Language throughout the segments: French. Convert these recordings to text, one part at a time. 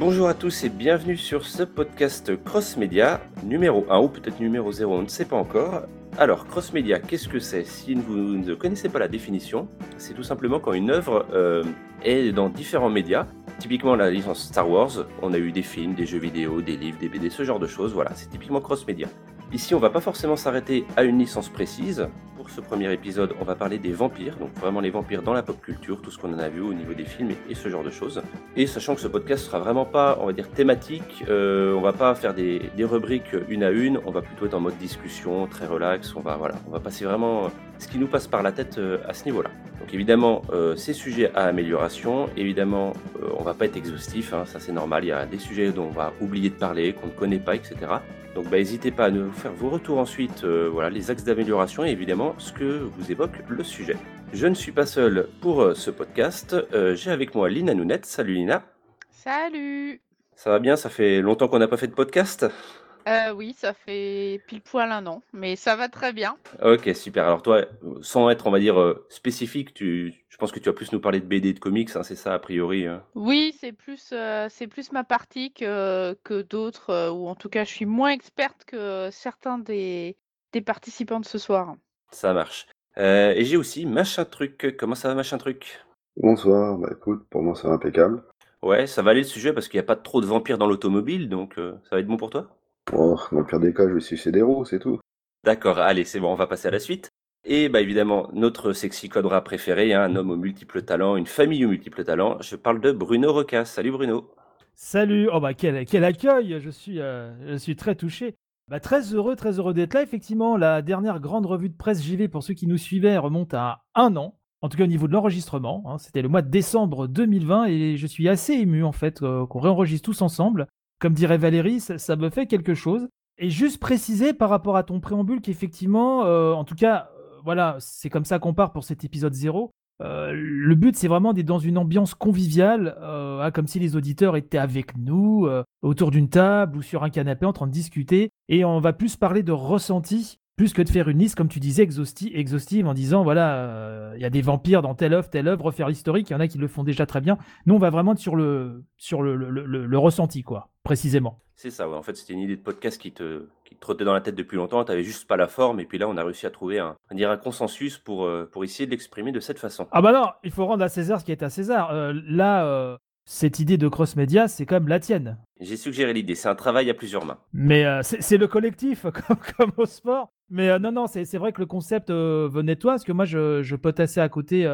Bonjour à tous et bienvenue sur ce podcast Cross Media numéro 1 ou peut-être numéro 0, on ne sait pas encore. Alors, Cross Media, qu'est-ce que c'est? Si vous ne connaissez pas la définition, c'est tout simplement quand une œuvre euh, est dans différents médias. Typiquement la licence Star Wars, on a eu des films, des jeux vidéo, des livres, des BD, ce genre de choses. Voilà, c'est typiquement Cross Media. Ici, on va pas forcément s'arrêter à une licence précise. Pour ce premier épisode, on va parler des vampires, donc vraiment les vampires dans la pop culture, tout ce qu'on en a vu au niveau des films et ce genre de choses. Et sachant que ce podcast sera vraiment pas, on va dire, thématique, euh, on va pas faire des, des, rubriques une à une, on va plutôt être en mode discussion, très relax. On va voilà, on va passer vraiment ce qui nous passe par la tête euh, à ce niveau-là. Donc évidemment, euh, ces sujets à amélioration, évidemment, euh, on va pas être exhaustif, hein, ça c'est normal. Il y a des sujets dont on va oublier de parler, qu'on ne connaît pas, etc. Donc bah, n'hésitez pas à nous faire vos retours ensuite, euh, voilà, les axes d'amélioration et évidemment ce que vous évoque le sujet. Je ne suis pas seul pour euh, ce podcast, euh, j'ai avec moi Lina Nounette. Salut Lina. Salut. Ça va bien, ça fait longtemps qu'on n'a pas fait de podcast? Euh, oui, ça fait pile poil un an, mais ça va très bien. Ok, super. Alors toi, sans être, on va dire, euh, spécifique, tu, je pense que tu vas plus nous parler de BD et de comics, hein, c'est ça a priori hein Oui, c'est plus, euh, c'est plus ma partie que, que d'autres, ou en tout cas, je suis moins experte que certains des, des participants de ce soir. Ça marche. Euh, et j'ai aussi Machin Truc. Comment ça va, Machin Truc? Bonsoir, bah écoute, pour moi c'est impeccable. Ouais, ça va aller le sujet parce qu'il n'y a pas trop de vampires dans l'automobile, donc euh, ça va être bon pour toi? Oh, dans le pire des cas, je vais sucer des roues, c'est tout. D'accord, allez, c'est bon, on va passer à la suite. Et bah évidemment, notre sexy codera préféré, hein, un homme aux multiples talents, une famille aux multiples talents. Je parle de Bruno Roca. Salut Bruno. Salut, oh bah quel, quel accueil, je suis, euh, je suis très touché. Bah, très heureux, très heureux d'être là. Effectivement, la dernière grande revue de presse JV pour ceux qui nous suivaient remonte à un an. En tout cas au niveau de l'enregistrement, hein. c'était le mois de décembre 2020 et je suis assez ému en fait euh, qu'on réenregistre tous ensemble. Comme dirait Valérie, ça, me fait quelque chose. Et juste préciser par rapport à ton préambule qu'effectivement, euh, en tout cas, euh, voilà, c'est comme ça qu'on part pour cet épisode 0. Euh, le but, c'est vraiment d'être dans une ambiance conviviale, euh, hein, comme si les auditeurs étaient avec nous, euh, autour d'une table ou sur un canapé en train de discuter. Et on va plus parler de ressenti, plus que de faire une liste, comme tu disais, exhaustive, exhaustive en disant, voilà, il y a des vampires dans telle œuvre, telle œuvre, refaire l'historique, il y en a qui le font déjà très bien. Nous, on va vraiment être sur le, sur le, le, le, le ressenti, quoi, précisément. C'est ça, ouais. en fait, c'était une idée de podcast qui te, qui te trottait dans la tête depuis longtemps, tu n'avais juste pas la forme, et puis là, on a réussi à trouver un, dire un consensus pour, euh, pour essayer de l'exprimer de cette façon. Ah bah non, il faut rendre à César ce qui est à César. Euh, là, euh, cette idée de cross-média, c'est quand même la tienne. J'ai suggéré l'idée, c'est un travail à plusieurs mains. Mais euh, c'est le collectif, comme, comme, au sport. Mais euh, non, non, c'est vrai que le concept euh, venait de toi, parce que moi, je, je potassais à côté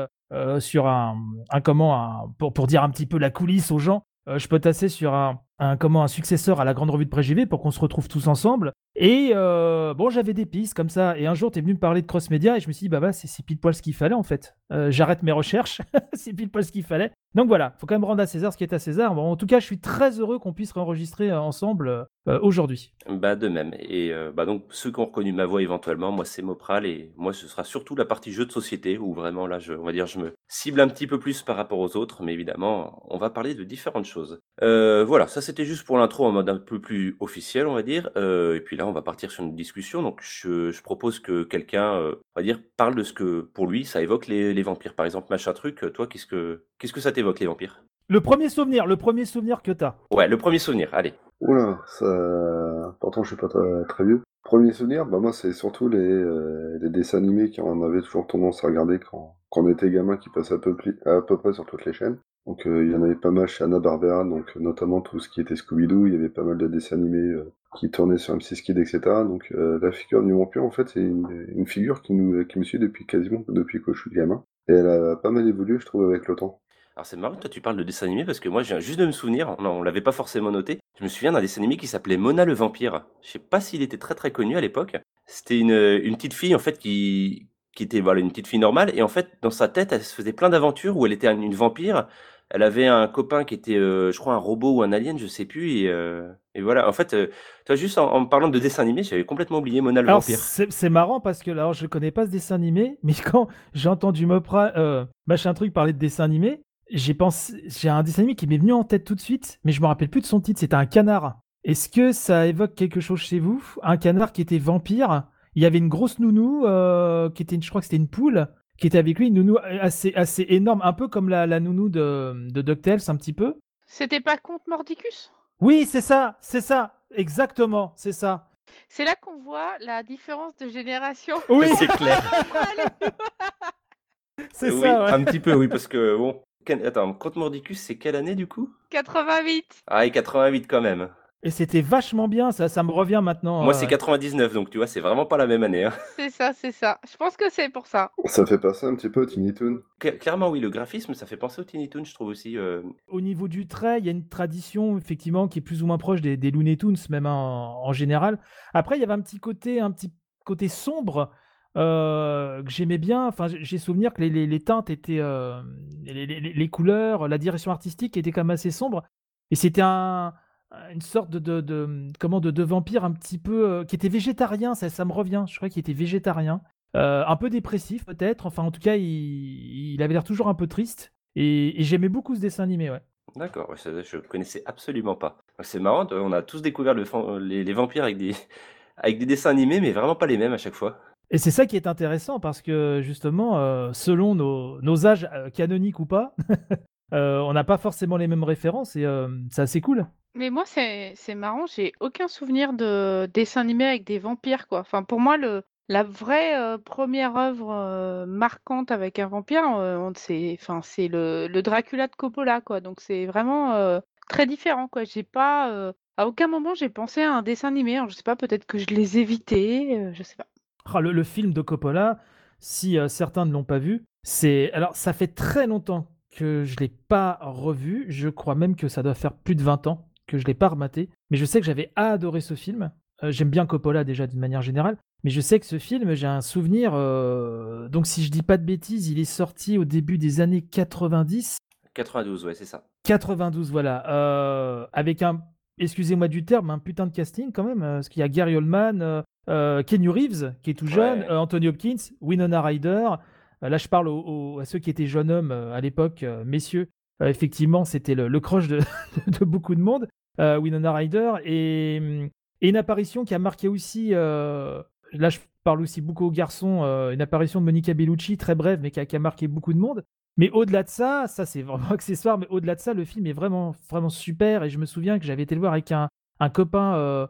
sur un, un comment, un, pour, pour dire un petit peu la coulisse aux gens, je potassais sur un, un, comment, un successeur à la grande revue de pré-JV pour qu'on se retrouve tous ensemble. Et euh, bon, j'avais des pistes comme ça. Et un jour, tu es venu me parler de cross-média et je me suis dit, bah, bah c'est pile poil ce qu'il fallait en fait. Euh, J'arrête mes recherches, c'est pile poil ce qu'il fallait. Donc voilà, faut quand même rendre à César ce qui est à César. Bon, en tout cas, je suis très heureux qu'on puisse enregistrer ensemble euh, aujourd'hui. Bah, de même. Et bah, donc, ceux qui ont reconnu ma voix éventuellement, moi, c'est Mopral et moi, ce sera surtout la partie jeu de société où vraiment là, je, on va dire, je me cible un petit peu plus par rapport aux autres. Mais évidemment, on va parler de différentes choses. Voilà, ça c'était juste pour l'intro en mode un peu plus officiel, on va dire. et puis là, on va partir sur une discussion. Donc, je, je propose que quelqu'un, on va dire, parle de ce que, pour lui, ça évoque les, les vampires. Par exemple, machin truc, toi, qu'est-ce que, qu'est-ce que ça t'évoque, les vampires? Le premier souvenir, le premier souvenir que t'as. Ouais, le premier souvenir, allez. Oula, ça... pourtant je suis pas très, très vieux. Premier souvenir, bah moi c'est surtout les, euh, les dessins animés qu'on avait toujours tendance à regarder quand, quand on était gamin qui passaient à peu, à peu près sur toutes les chaînes. Donc euh, il y en avait pas mal chez Hanna-Barbera, donc notamment tout ce qui était Scooby-Doo, il y avait pas mal de dessins animés euh, qui tournaient sur M6 Kid, etc. Donc euh, la figure du vampire en fait c'est une, figure qui, nous, qui me suit depuis quasiment depuis que je suis gamin. Et elle a pas mal évolué je trouve avec le temps. Alors c'est marrant, toi tu parles de dessin animé parce que moi je viens juste de me souvenir, non, on l'avait pas forcément noté, je me souviens d'un dessin animé qui s'appelait Mona le vampire. Je sais pas s'il était très très connu à l'époque. C'était une, une petite fille en fait qui, qui était voilà, une petite fille normale et en fait dans sa tête elle se faisait plein d'aventures où elle était une vampire. Elle avait un copain qui était, euh, je crois, un robot ou un alien, je sais plus. Et, euh, et voilà, en fait, euh, toi, juste en, en, parlant de dessin animé, j'avais complètement oublié Mona le alors, vampire. C'est marrant parce que, alors, je connais pas ce dessin animé, mais quand j'ai entendu Mopra, machin truc parler de dessin animé, j'ai pensé, j'ai un dessin animé qui m'est venu en tête tout de suite, mais je me rappelle plus de son titre. C'était un canard. Est-ce que ça évoque quelque chose chez vous? Un canard qui était vampire? Il y avait une grosse nounou euh, qui était, je crois que c'était une poule, qui était avec lui, une nounou assez, assez énorme, un peu comme la, la nounou de, de DuckTales, un petit peu. C'était pas Comte Mordicus? Oui, c'est ça, c'est ça, exactement, c'est ça. C'est là qu'on voit la différence de génération. Oui, C'est clair. c'est oui, ça. ouais. un petit peu, oui, parce que bon. Attends, Comte Mordicus, c'est quelle année du coup? 88. Ah, et 88 quand même. Et c'était vachement bien, ça, ça me revient maintenant. Moi, euh, c'est 99, donc tu vois, c'est vraiment pas la même année. hein. C'est ça, c'est ça. Je pense que c'est pour ça. Ça fait passer un petit peu au Tiny Toon. Cla- Clairement, oui, le graphisme, ça fait penser au Tiny Toon, je trouve aussi. euh, Au niveau du trait, il y a une tradition effectivement qui est plus ou moins proche des, des Looney Tunes, même en, en général. Après, il y avait un petit côté, un petit côté sombre euh, que j'aimais bien. Enfin, j'ai- j'ai souvenir que les, les- les teintes étaient, euh, les, les- les couleurs, la direction artistique était quand même assez sombre. Et c'était un, une sorte de, de, de- comment de, de vampire un petit peu euh, qui était végétarien. Ça, ça me revient. Je crois qu'il était végétarien, Euh, un peu dépressif peut-être. Enfin, en tout cas, il, il avait l'air toujours un peu triste. Et, et j'aimais beaucoup ce dessin animé, ouais. D'accord, ouais, je connaissais absolument pas. C'est marrant, on a tous découvert le les, les vampires avec des, avec des dessins animés, mais vraiment pas les mêmes à chaque fois. Et c'est ça qui est intéressant parce que justement, euh, selon nos, nos âges euh, canoniques ou pas, euh, on n'a pas forcément les mêmes références et euh, c'est assez cool. Mais moi, c'est marrant, j'ai aucun souvenir de dessin animé avec des vampires, quoi. Enfin, pour moi, le, la vraie euh, première œuvre euh, marquante avec un vampire, c'est enfin, le, le Dracula de Coppola, quoi. Donc, c'est vraiment très différent, quoi. J'ai pas, à aucun moment, j'ai pensé à un dessin animé. Alors, je sais pas, peut-être que je les évitais, je sais pas. Ah, le, le film de Coppola, si certains ne l'ont pas vu, c'est alors ça fait très longtemps que je l'ai pas revu. Je crois même que ça doit faire plus de 20 ans que je l'ai pas rematé. Mais je sais que j'avais adoré ce film. Euh, J'aime bien Coppola déjà d'une manière générale. Mais je sais que ce film, j'ai un souvenir. euh, Donc si je dis pas de bêtises, il est sorti au début des années 90. 92, ouais, c'est ça. 92, voilà. Euh, avec un, excusez-moi du terme, un putain de casting quand même. Parce qu'il y a Gary Oldman, Kenny Reeves, qui est tout jeune, Ouais. Anthony Hopkins, Winona Ryder. Euh, là, je parle aux- à ceux qui étaient jeunes hommes euh, à l'époque, euh, messieurs. Effectivement, c'était le, le crush de, beaucoup de monde, Winona Ryder. Et, hum, et une apparition qui a marqué aussi, là, je parle aussi beaucoup aux garçons, une apparition de Monica Bellucci, très brève, mais qui a, a marqué beaucoup de monde. Mais au-delà de ça, ça c'est vraiment accessoire, mais au-delà de ça, le film est vraiment, vraiment super. Et je me souviens que j'avais été le voir avec un, copain,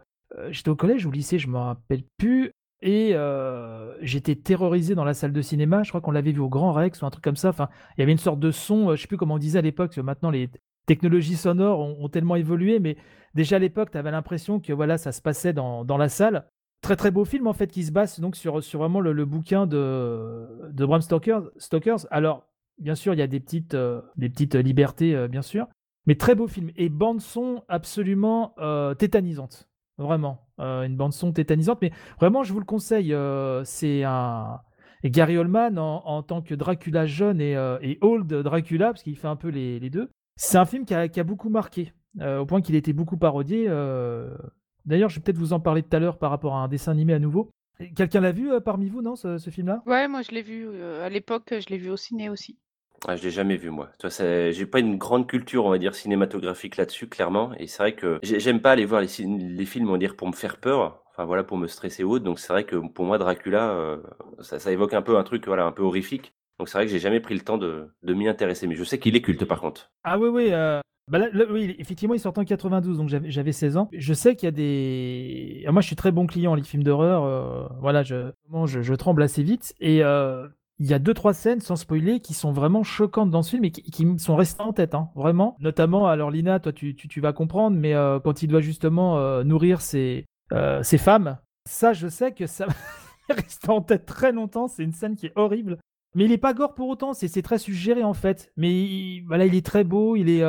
j'étais au collège ou au lycée, je me rappelle plus. Et euh, j'étais terrorisé dans la salle de cinéma. Je crois qu'on l'avait vu au Grand Rex ou un truc comme ça. Enfin, il y avait une sorte de son, euh, je sais plus comment on disait à l'époque, maintenant les technologies sonores ont, tellement évolué, mais déjà à l'époque, tu avais l'impression que voilà, ça se passait dans, dans la salle. Très très beau film en fait qui se base donc sur, sur vraiment le, bouquin de, de Bram Stoker, Stokers. Alors bien sûr il y a des petites, euh, des petites libertés bien sûr, mais très beau film et bande son absolument tétanisante, vraiment Euh, une bande son tétanisante. Mais vraiment je vous le conseille, euh, c'est un Gary Oldman en, tant que Dracula jeune et, euh, et old Dracula parce qu'il fait un peu les, les deux. C'est un film qui a, qui a beaucoup marqué au point qu'il a été beaucoup parodié. D'ailleurs, je vais peut-être vous en parler tout à l'heure par rapport à un dessin animé à nouveau. Quelqu'un l'a vu parmi vous, non, ce, film-là? Ouais, moi, je l'ai vu à l'époque, je l'ai vu au ciné aussi. Ah, je l'ai jamais vu, moi. Toi, c'est- j'ai pas une grande culture, on va dire, cinématographique là-dessus, clairement. Et c'est vrai que j'ai- j'aime pas aller voir les, films, on va dire, pour me faire peur. Enfin, voilà, pour me stresser ou autre. Donc, c'est vrai que pour moi, Dracula, euh, ça, ça évoque un peu un truc, voilà, un peu horrifique. Donc, c'est vrai que j'ai jamais pris le temps de, m'y intéresser. Mais je sais qu'il est culte, par contre. Ah oui, oui. euh, bah oui, effectivement, il sort en 92, donc j'avais j'avais 16 ans. Je sais qu'il y a des... Ah, moi, je suis très bon client, les films d'horreur. euh, voilà, je, tremble assez vite. Et il y a deux, trois scènes, sans spoiler, qui sont vraiment choquantes dans ce film et qui, qui sont restées en tête, hein, vraiment. Notamment, alors Lina, toi, tu, tu, tu vas comprendre, mais euh, quand il doit justement euh, nourrir ses, euh, ses femmes, ça, je sais que ça reste en tête très longtemps. C'est une scène qui est horrible. Mais il est pas gore pour autant, c'est très suggéré en fait. Mais il, voilà, il est très beau, il est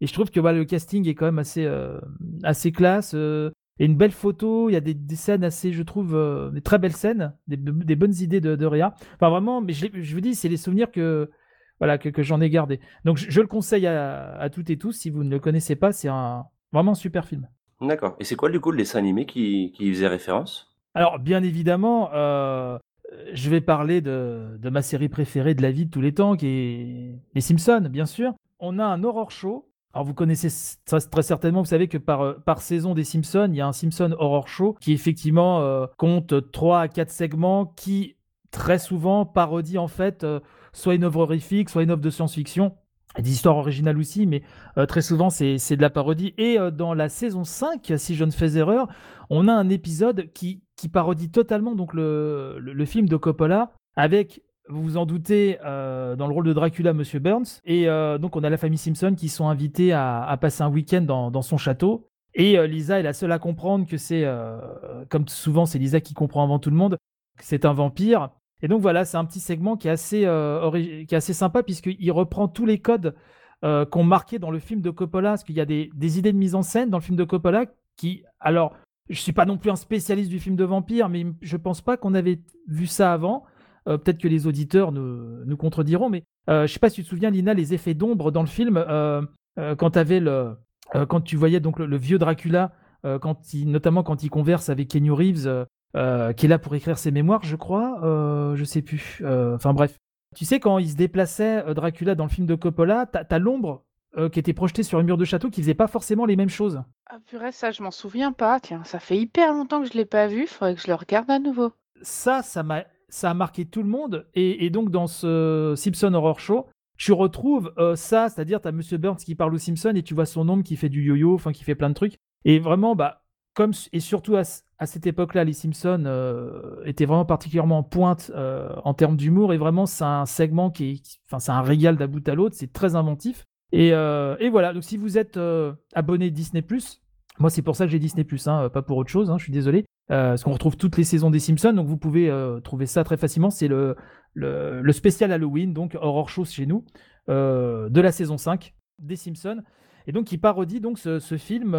et je trouve que voilà, le casting est quand même assez assez classe. Et une belle photo, il y a des, des scènes assez, je trouve, euh, des très belles scènes, des, des bonnes idées de, de Réa. Enfin vraiment, mais je, vous dis, c'est les souvenirs que voilà que, que j'en ai gardé. Donc je, je le conseille à, à toutes et tous si vous ne le connaissez pas, c'est un vraiment un super film. D'accord. Et c'est quoi, du coup, le dessin animé qui, faisait référence? Alors, bien évidemment, euh, je vais parler de, de ma série préférée de la vie de tous les temps, qui est Les Simpsons, bien sûr. On a un horror show. Alors, vous connaissez très certainement, vous savez que par, euh, par saison des Simpsons, il y a un Simpson Horror Show qui, effectivement, euh, compte 3 à 4 segments qui, très souvent, parodie, en fait, euh, soit une œuvre horrifique, soit une œuvre de science-fiction. des histoires originales aussi, mais très souvent c'est de la parodie. Et dans la saison 5, si je ne fais erreur, on a un épisode qui, qui parodie totalement donc le, le, film de Coppola avec vous vous en doutez, dans le rôle de Dracula, Monsieur Burns. Et donc, on a la famille Simpson qui sont invités à, passer un week-end dans, son château. Et Lisa est la seule à comprendre que c'est, comme souvent, c'est Lisa qui comprend avant tout le monde, que c'est un vampire. Et donc voilà, c'est un petit segment qui est assez, qui est assez sympa puisqu'il reprend tous les codes qu'on marquait dans le film de Coppola. Parce qu'il y a des, des, idées de mise en scène dans le film de Coppola qui, alors, je suis pas non plus un spécialiste du film de vampire, mais je pense pas qu'on avait vu ça avant. Euh, peut-être que les auditeurs nous, nous contrediront, mais euh, je sais pas si tu te souviens, Lina, les effets d'ombre dans le film, euh, quand, avais le, quand tu voyais donc le, vieux Dracula, quand il, notamment quand il converse avec Kenny Reeves, qui est là pour écrire ses mémoires, je crois, je sais plus. Enfin bref. Tu sais, quand il se déplaçait, Dracula, dans le film de Coppola, t'as as, l'ombre qui était projetée sur un mur de château qui faisait pas forcément les mêmes choses. Ah purée, ça je m'en souviens pas. Tiens, ça fait hyper longtemps que je l'ai pas vu. Faudrait que je le regarde à nouveau. Ça, ça m'a ça a marqué tout le monde. Et, donc, dans ce Simpson Horror Show, tu retrouves euh, ça, c'est-à-dire, tu as Monsieur Burns qui parle aux Simpson et tu vois son ombre qui fait du yo-yo, enfin, qui fait plein de trucs. Et vraiment, bah, comme, et surtout à, cette époque-là, les Simpsons euh, étaient vraiment particulièrement en pointe euh, en termes d'humour. Et vraiment, c'est un segment qui est, enfin, c'est un régal d'un bout à l'autre. C'est très inventif. Et, et, voilà. Donc, si vous êtes abonné Disney, moi, c'est pour ça que j'ai Disney, hein, pas pour autre chose, hein, je suis désolé. Euh, parce qu'on retrouve toutes les saisons des Simpsons, donc vous pouvez euh, trouver ça très facilement. C'est le, le, spécial Halloween, donc Horror Show chez nous, euh, de la saison 5 des Simpsons. Et donc, il parodie donc ce, film,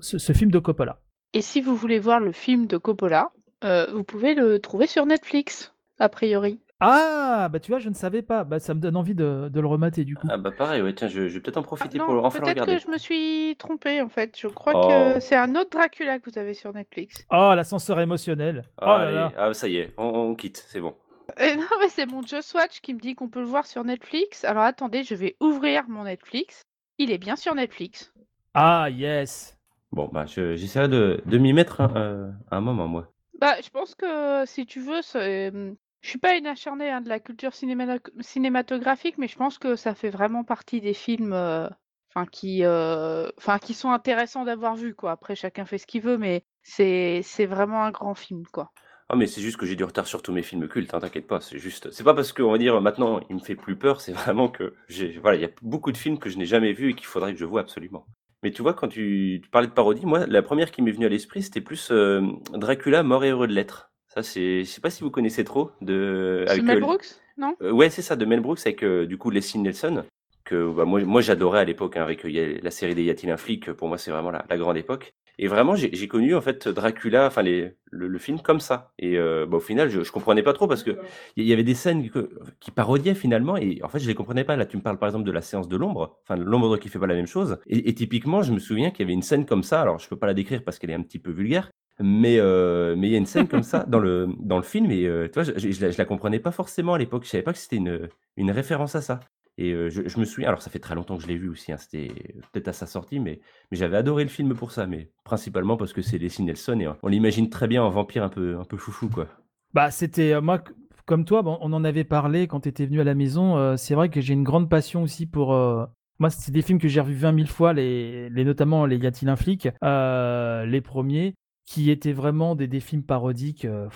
ce, film de Coppola. Et si vous voulez voir le film de Coppola, vous pouvez le trouver sur Netflix, a priori. Ah, bah tu vois, je ne savais pas. Bah, ça me donne envie de, le remater du coup. Ah bah pareil, ouais, tiens, je, vais peut-être en profiter ah pour le enfin Peut-être que je me suis trompé en fait. Je crois que oh. c'est un autre Dracula que vous avez sur Netflix. Oh, l'ascenseur émotionnel. Oh là là. Ah, ça y est, on, quitte, c'est bon. Euh, non, mais c'est mon Just Watch qui me dit qu'on peut le voir sur Netflix. Alors attendez, je vais ouvrir mon Netflix. Il est bien sur Netflix. Ah, yes. Bon, bah, j'essaierai de, de m'y mettre un, euh, un moment, moi. Bah, je pense que si tu veux, c'est- je suis pas une acharnée, hein, de la culture cinématographique, mais je pense que ça fait vraiment partie des films, euh, enfin qui, euh, qui sont intéressants d'avoir vu quoi. Après chacun fait ce qu'il veut, mais c'est c'est vraiment un grand film quoi. Ah mais c'est juste que j'ai du retard sur tous mes films cultes, hein, t'inquiète pas, c'est juste c'est pas parce qu'on va dire maintenant il me fait plus peur, c'est vraiment que j'ai voilà, il y a beaucoup de films que je n'ai jamais vus et qu'il faudrait que je voie absolument. Mais tu vois quand tu parlais de parodie, moi la première qui m'est venue à l'esprit, c'était plus, euh, Dracula mort et heureux de l'être. Ça, c'est, je sais pas si vous connaissez trop de. Avec, Mel euh, Brooks, non? Euh, Ouais, c'est ça, de Mel Brooks avec euh, du coup Leslie Nelson que bah, moi, moi j'adorais à l'époque hein, avec la série des Y a-t-il un flic Pour moi, c'est vraiment la, grande époque. Et vraiment, j'ai connu en fait Dracula, enfin le, film comme ça. Et bah, au final, je, je comprenais pas trop parce que il y avait des scènes qui parodiaient finalement, et en fait, je les comprenais pas. Là, tu me parles par exemple de la séance de l'ombre, enfin l'ombre qui fait pas la même chose. Et, et typiquement, je me souviens qu'il y avait une scène comme ça. Alors, je peux pas la décrire parce qu'elle est un petit peu vulgaire, mais euh, mais il y a une scène comme ça dans le dans le film et euh, tu vois, je, je, la, comprenais pas forcément à l'époque. Je savais pas que c'était une une référence à ça. Et euh, je, me souviens, alors ça fait très longtemps que je l'ai vu aussi, hein, c'était peut-être à sa sortie, mais, mais j'avais adoré le film pour ça, mais principalement parce que c'est Leslie Nelson et on l'imagine très bien en vampire un peu, un peu foufou, quoi. Bah, c'était, moi, comme toi, on en avait parlé quand tu étais venu à la maison, c'est vrai que j'ai une grande passion aussi pour, moi, c'est des films que j'ai revus 20 000 fois, les, les notamment les Y a-t-il un flic, les premiers qui étaient vraiment des, films parodiques euh,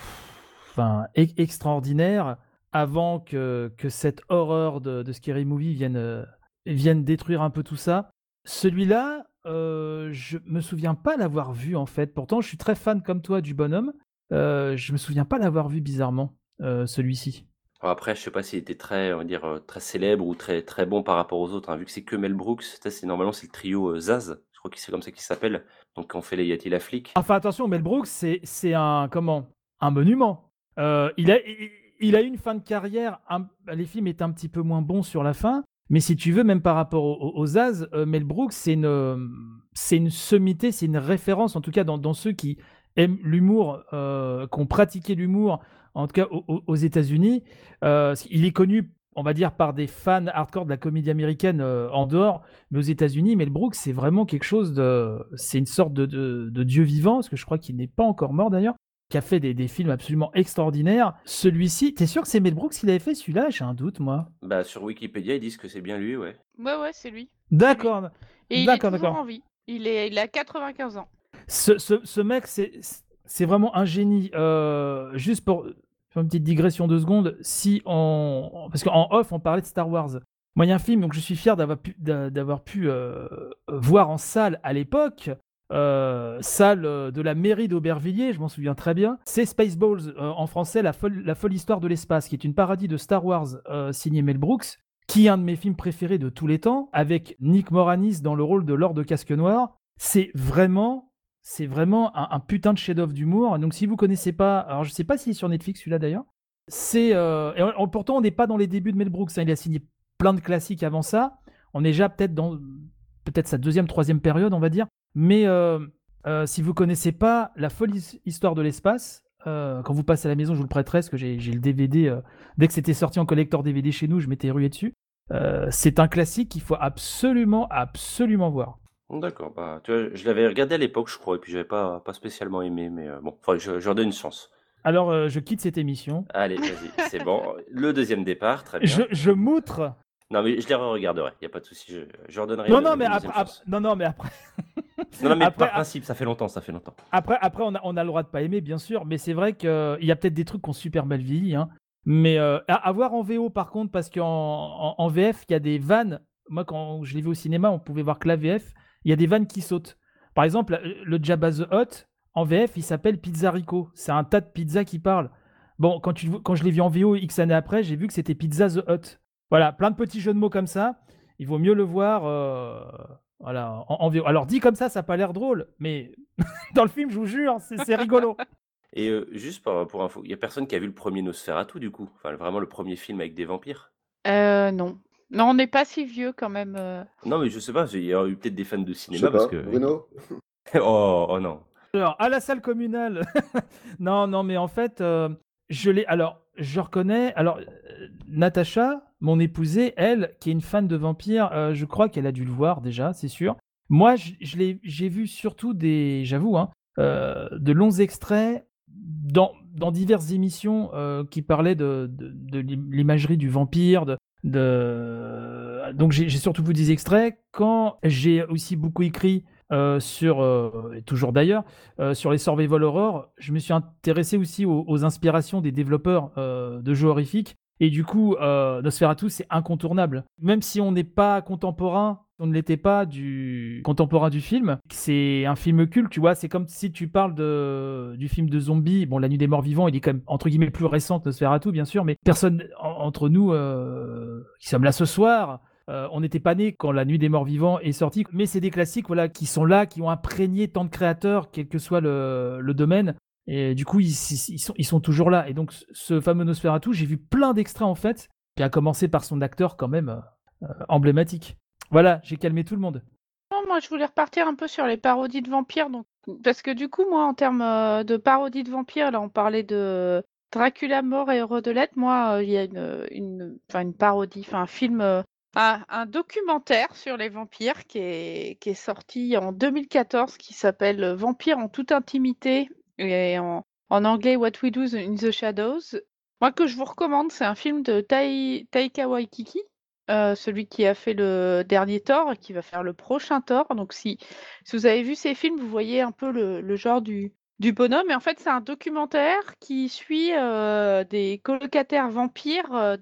extraordinaires avant que, que cette horreur de, Scary Movie vienne, euh, vienne détruire un peu tout ça. Celui-là, euh, je me souviens pas l'avoir vu en fait. Pourtant, je suis très fan comme toi du bonhomme. Euh, je me souviens pas l'avoir vu bizarrement, euh, celui-ci. Après, je sais pas s'il était très, on va dire, très célèbre ou très, très bon par rapport aux autres. Hein. Vu que c'est que Mel Brooks, c'est normalement c'est le trio Zaz crois que c'est comme ça qu'il s'appelle. Donc on fait les Yati la flic. Enfin attention, Mel Brooks, c'est, un comment Un monument. Euh, il, a, il, a eu une fin de carrière. les films étaient un petit peu moins bons sur la fin. Mais si tu veux, même par rapport aux, As, euh, Mel Brooks, c'est une, c'est une sommité, c'est une référence, en tout cas dans, dans ceux qui aiment l'humour, euh, qui ont pratiqué l'humour, en tout cas aux, aux États-Unis. Euh, il est connu on va dire, par des fans hardcore de la comédie américaine euh, en dehors, mais aux États-Unis, Mel Brooks, c'est vraiment quelque chose de. C'est une sorte de, dieu vivant, parce que je crois qu'il n'est pas encore mort d'ailleurs, qui a fait des, des films absolument extraordinaires. Celui-ci, t'es sûr que c'est Mel Brooks qui l'avait fait? Celui-là J'ai un doute, moi. Bah, sur Wikipédia, ils disent que c'est bien lui, ouais. Ouais, ouais, c'est lui. D'accord. Et il est D'accord, toujours d'accord. en vie. Il, est, il a 95 ans. Ce, ce, ce mec, c'est c'est vraiment un génie. Euh, juste pour une petite digression de secondes, si on. Parce qu'en off, on parlait de Star Wars. Moi, il y a un film, donc je suis fier d'avoir pu, d'a- d'avoir pu euh, voir en salle à l'époque. euh, salle euh, de la mairie d'Aubervilliers, je m'en souviens très bien. C'est Spaceballs, euh, en français, la folle, la folle histoire de l'espace, qui est une parodie de Star Wars euh, signé Mel Brooks, qui est un de mes films préférés de tous les temps, avec Nick Moranis dans le rôle de Lord de Casque Noir. C'est vraiment c'est vraiment un, putain de chef-d'œuvre d'humour. Donc si vous connaissez pas, alors je sais pas s'il est sur Netflix celui-là d'ailleurs. C'est euh, pourtant on n'est pas dans les débuts de Mel Brooks. hein. Il a signé plein de classiques avant ça. On est déjà peut-être dans peut-être sa deuxième, troisième période, on va dire. Mais euh, euh, si vous connaissez pas la folle his- histoire de l'espace, quand vous passez à la maison, je vous le prêterai parce que j'ai le DVD. dès que c'était sorti en collector DVD chez nous, je m'étais rué dessus. C'est un classique qu'il faut absolument, absolument voir. D'accord, bah, tu vois, je l'avais regardé à l'époque, je crois, et puis j'avais pas, pas spécialement aimé, mais euh, bon, faudrait que je, je leur donne une chance. Alors, euh, je quitte cette émission. Allez, vas-y, c'est bon. Le deuxième départ, très bien. Je, je m'outre. Non, mais je les re-regarderai, il n'y a pas de souci, je, je leur donnerai Non, non, une mais après, chance. non, non, mais après, Non, non, mais après- par principe, ça fait longtemps, ça fait longtemps. après, après, on a, on a le droit de pas aimer, bien sûr, mais c'est vrai qu'il y a peut-être des trucs qui ont super mal vieilli, hein. Mais euh, à, à voir en VO, par contre, parce qu'en en, en VF, il y a des vannes. Moi, quand je l'ai vu au cinéma, on pouvait voir que la VF. Il y a des vannes qui sautent. Par exemple, le Jabba the Hutt, en VF, il s'appelle Pizzarico. C'est un tas de pizzas qui parlent. Bon, quand, tu, quand je l'ai vu en VO X années après, j'ai vu que c'était Pizza the Hut. Voilà, plein de petits jeux de mots comme ça. Il vaut mieux le voir euh, voilà, en, en VO. Alors, dit comme ça, ça n'a pas l'air drôle, mais dans le film, je vous jure, c'est c'est rigolo. Et euh, juste pour, pour info, il n'y a personne qui a vu le premier Nosferatu, du coup? Enfin, vraiment le premier film avec des vampires? Euh, non. Non, on n'est pas si vieux quand même. euh. Non, mais je sais pas, il y a eu peut-être des fans de Je sais cinéma parce pas, que. Bruno oh, oh non. Alors, à la salle communale. non, non, mais en fait, euh, je l'ai. Alors, je reconnais. Alors, euh, Natacha, mon épousée, elle, qui est une fan de vampires, euh, je crois qu'elle a dû le voir déjà, c'est sûr. Moi, je, je l'ai- j'ai vu surtout des. J'avoue, hein, euh, de longs extraits dans, dans diverses émissions euh, qui parlaient de, de, de l'im- l'imagerie du vampire. De, Donc, j'ai surtout vu des extraits. Quand j'ai aussi beaucoup écrit euh, sur. euh, et toujours d'ailleurs euh, sur les survival horror, je me suis intéressé aussi aux, inspirations des développeurs de jeux horrifiques. Et du coup, euh, Nosferatu, c'est incontournable. Même si on n'est pas contemporain, on ne l'était pas du contemporain du film, c'est un film culte, tu vois. C'est comme si tu parles de, du film de zombies. Bon, La Nuit des Morts Vivants, il est quand même, entre guillemets, plus récent que Nosferatu, bien sûr, mais personne en- entre nous euh, qui sommes là ce soir euh, on n'était pas nés quand La Nuit des Morts Vivants est sortie, mais c'est des classiques voilà, qui sont là, qui ont imprégné tant de créateurs, quel que soit le domaine. Et du coup, ils, sont, toujours là. Et donc, ce fameux Nosferatu, j'ai vu plein d'extraits en fait, puis à commencer par son acteur quand même euh, emblématique. Voilà, j'ai calmé tout le monde. Moi, je voulais repartir un peu sur les parodies de vampires. Donc... Parce que du coup, moi, en termes euh, de parodies de vampires, là, on parlait de Dracula mort et heureux de l'être. Moi, euh, il y a une, parodie, enfin, un film, euh, un, un documentaire sur les vampires qui est, qui est sorti en 2014 qui s'appelle Vampires en toute intimité en, anglais What We Do in the Shadows. Moi, que je vous recommande, c'est un film de Tai- Taika Waititi. Euh, celui qui a fait le dernier Thor et qui va faire le prochain Thor. Donc si, vous avez vu ces films, vous voyez un peu le, genre du, bonhomme. Et en fait, c'est un documentaire qui suit euh, des colocataires vampires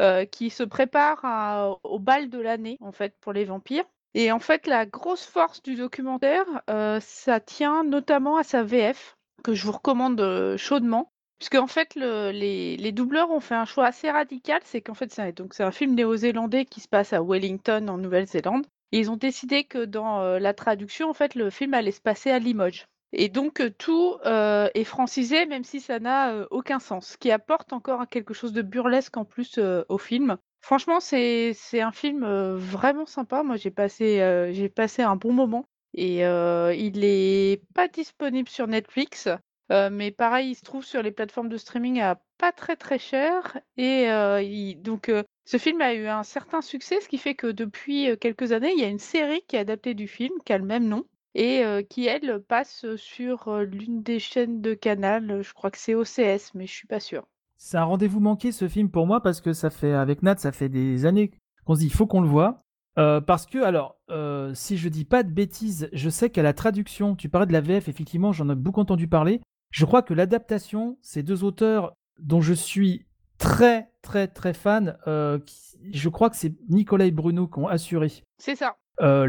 euh, qui se préparent au bal de l'année, en fait, pour les vampires. Et en fait, la grosse force du documentaire, euh, ça tient notamment à sa VF, que je vous recommande euh, chaudement. Puisque en fait, le- les, doubleurs ont fait un choix assez radical, c'est qu'en fait, c'est c'est un film néo-zélandais qui se passe à Wellington, en Nouvelle-Zélande. Ils ont décidé que dans euh, la traduction, en fait, le film allait se passer à Limoges. Et donc, tout est francisé, même si ça n'a aucun sens. Ce qui apporte encore quelque chose de burlesque en plus au film. Franchement, c'est un film vraiment sympa. Moi, j'ai passé, un bon moment. Et il est pas disponible sur Netflix. Mais pareil, il se trouve sur les plateformes de streaming à pas très très cher. Et donc, ce film a eu un certain succès, ce qui fait que depuis quelques années, il y a une série qui est adaptée du film, qui a le même nom. et qui, elle, passe sur l'une des chaînes de Canal. Je crois que c'est OCS, mais je suis pas sûre. C'est un rendez-vous manqué ce film pour moi parce que ça fait avec Nat, ça fait des années qu'on se dit il faut qu'on le voit. parce que, alors, si je dis pas de bêtises, je sais qu'à la traduction, tu parlais de la VF, effectivement, j'en ai beaucoup entendu parler. Je crois que l'adaptation, ces deux auteurs dont je suis très, très, très fan, je crois que c'est Nicolas et Bruno qui ont assuré. C'est ça. Euh,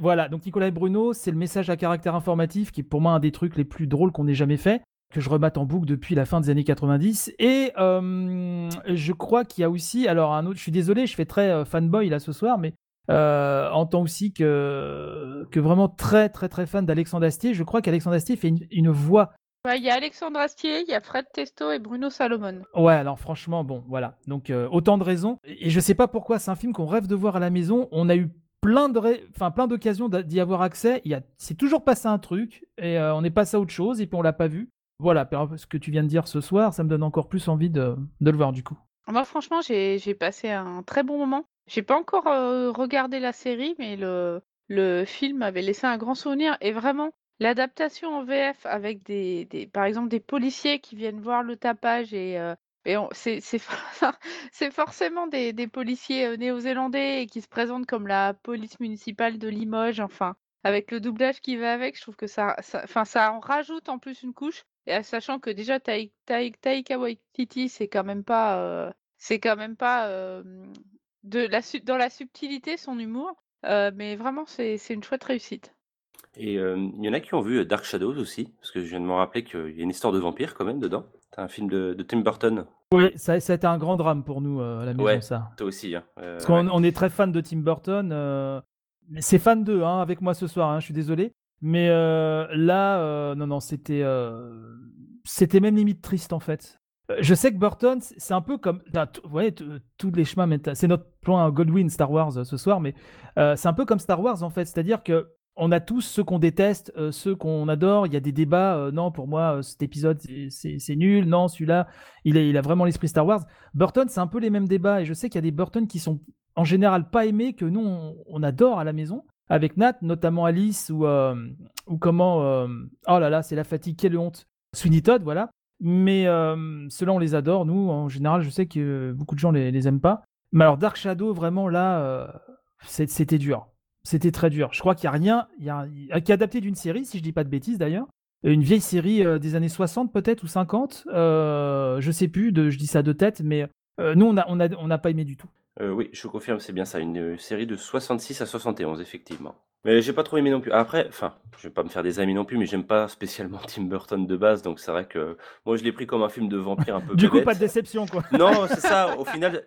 voilà, donc Nicolas et Bruno, c'est le message à caractère informatif qui est pour moi un des trucs les plus drôles qu'on ait jamais fait, que je remate en boucle depuis la fin des années 90. Et euh, je crois qu'il y a aussi, alors un autre, je suis désolé, je fais très euh, fanboy là ce soir, mais en tant aussi que, que vraiment très très très fan d'Alexandre Astier, je crois qu'Alexandre Astier fait une, voix il y a Alexandre Astier, il y a Fred Testo et Bruno Salomon. Ouais, alors franchement, bon, voilà. Donc, autant de raisons. Et je sais pas pourquoi, c'est un film qu'on rêve de voir à la maison. On a eu plein de enfin plein d'occasions d'y avoir accès. Il y a... c'est toujours passé un truc et euh, on est passé à autre chose et puis on l'a pas vu. Voilà, ce que tu viens de dire ce soir, ça me donne encore plus envie de, le voir du coup. Moi, franchement, j'ai passé un très bon moment. J'ai pas encore euh, regardé la série, mais le, film avait laissé un grand souvenir. Et vraiment, l'adaptation en VF avec des, par exemple, des policiers qui viennent voir le tapage et euh, c'est forcément des policiers, néo-zélandais et qui se présentent comme la police municipale de Limoges, enfin, avec le doublage qui va avec, je trouve que ça ça en rajoute en plus une couche et sachant que déjà Tai Taika Waititi, c'est quand même pas, c'est quand même pas, de la dans la subtilité son humour, mais vraiment c'est c'est une chouette réussite. Et il y en a qui ont vu, Dark Shadows aussi, parce que je viens de me rappeler qu'il y a une histoire de vampire quand même dedans. C'est un film de de Tim Burton. Oui, ça ça a été un grand drame pour nous, à la maison ça. toi aussi, hein, Parce qu'on on est très fan de Tim Burton, c'est fan d'eux, hein, avec moi ce soir, hein, je suis désolé. Mais là, non, non, c'était, c'était même limite triste, en fait. je sais que Burton, c'est un peu comme vous voyez, tous les chemins c'est notre point Godwin Star Wars, ce soir, mais c'est un peu comme Star Wars, en fait. C'est-à-dire que on a tous ceux qu'on déteste, euh, ceux qu'on adore. Il y a des débats. Euh, non, pour moi, euh, cet épisode, c'est nul. Non, celui-là, il, il, a vraiment l'esprit Star Wars. Burton, c'est un peu les mêmes débats. Et je sais qu'il y a des Burton qui sont en général pas aimés, que nous, on, adore à la maison. Avec Nat, notamment Alice, ou, ou comment. oh là là, c'est la fatigue, quelle honte. Sweeney Todd, voilà. Mais ceux-là, on les adore. Nous, en général, je sais que beaucoup de gens les, les aiment pas. Mais alors, Dark Shadow, vraiment, là, c'était dur. C'était très dur. Je crois qu'il n'y a rien il y a, adapté d'une série, si je dis pas de bêtises d'ailleurs. Une vieille série euh, des années 60 peut-être ou 50. Euh, je sais plus, je dis ça de tête, mais euh, nous on n'a on a, on pas aimé du tout. Euh, oui, je confirme, c'est bien ça, une série de 66 à 71, effectivement. Mais j'ai pas trop aimé non plus. Après, enfin, je vais pas me faire des amis non plus, mais j'aime pas spécialement Tim Burton de base, donc c'est vrai que moi je l'ai pris comme un film de vampire un peu. du coup, pas de déception, quoi. non, c'est ça. Au final,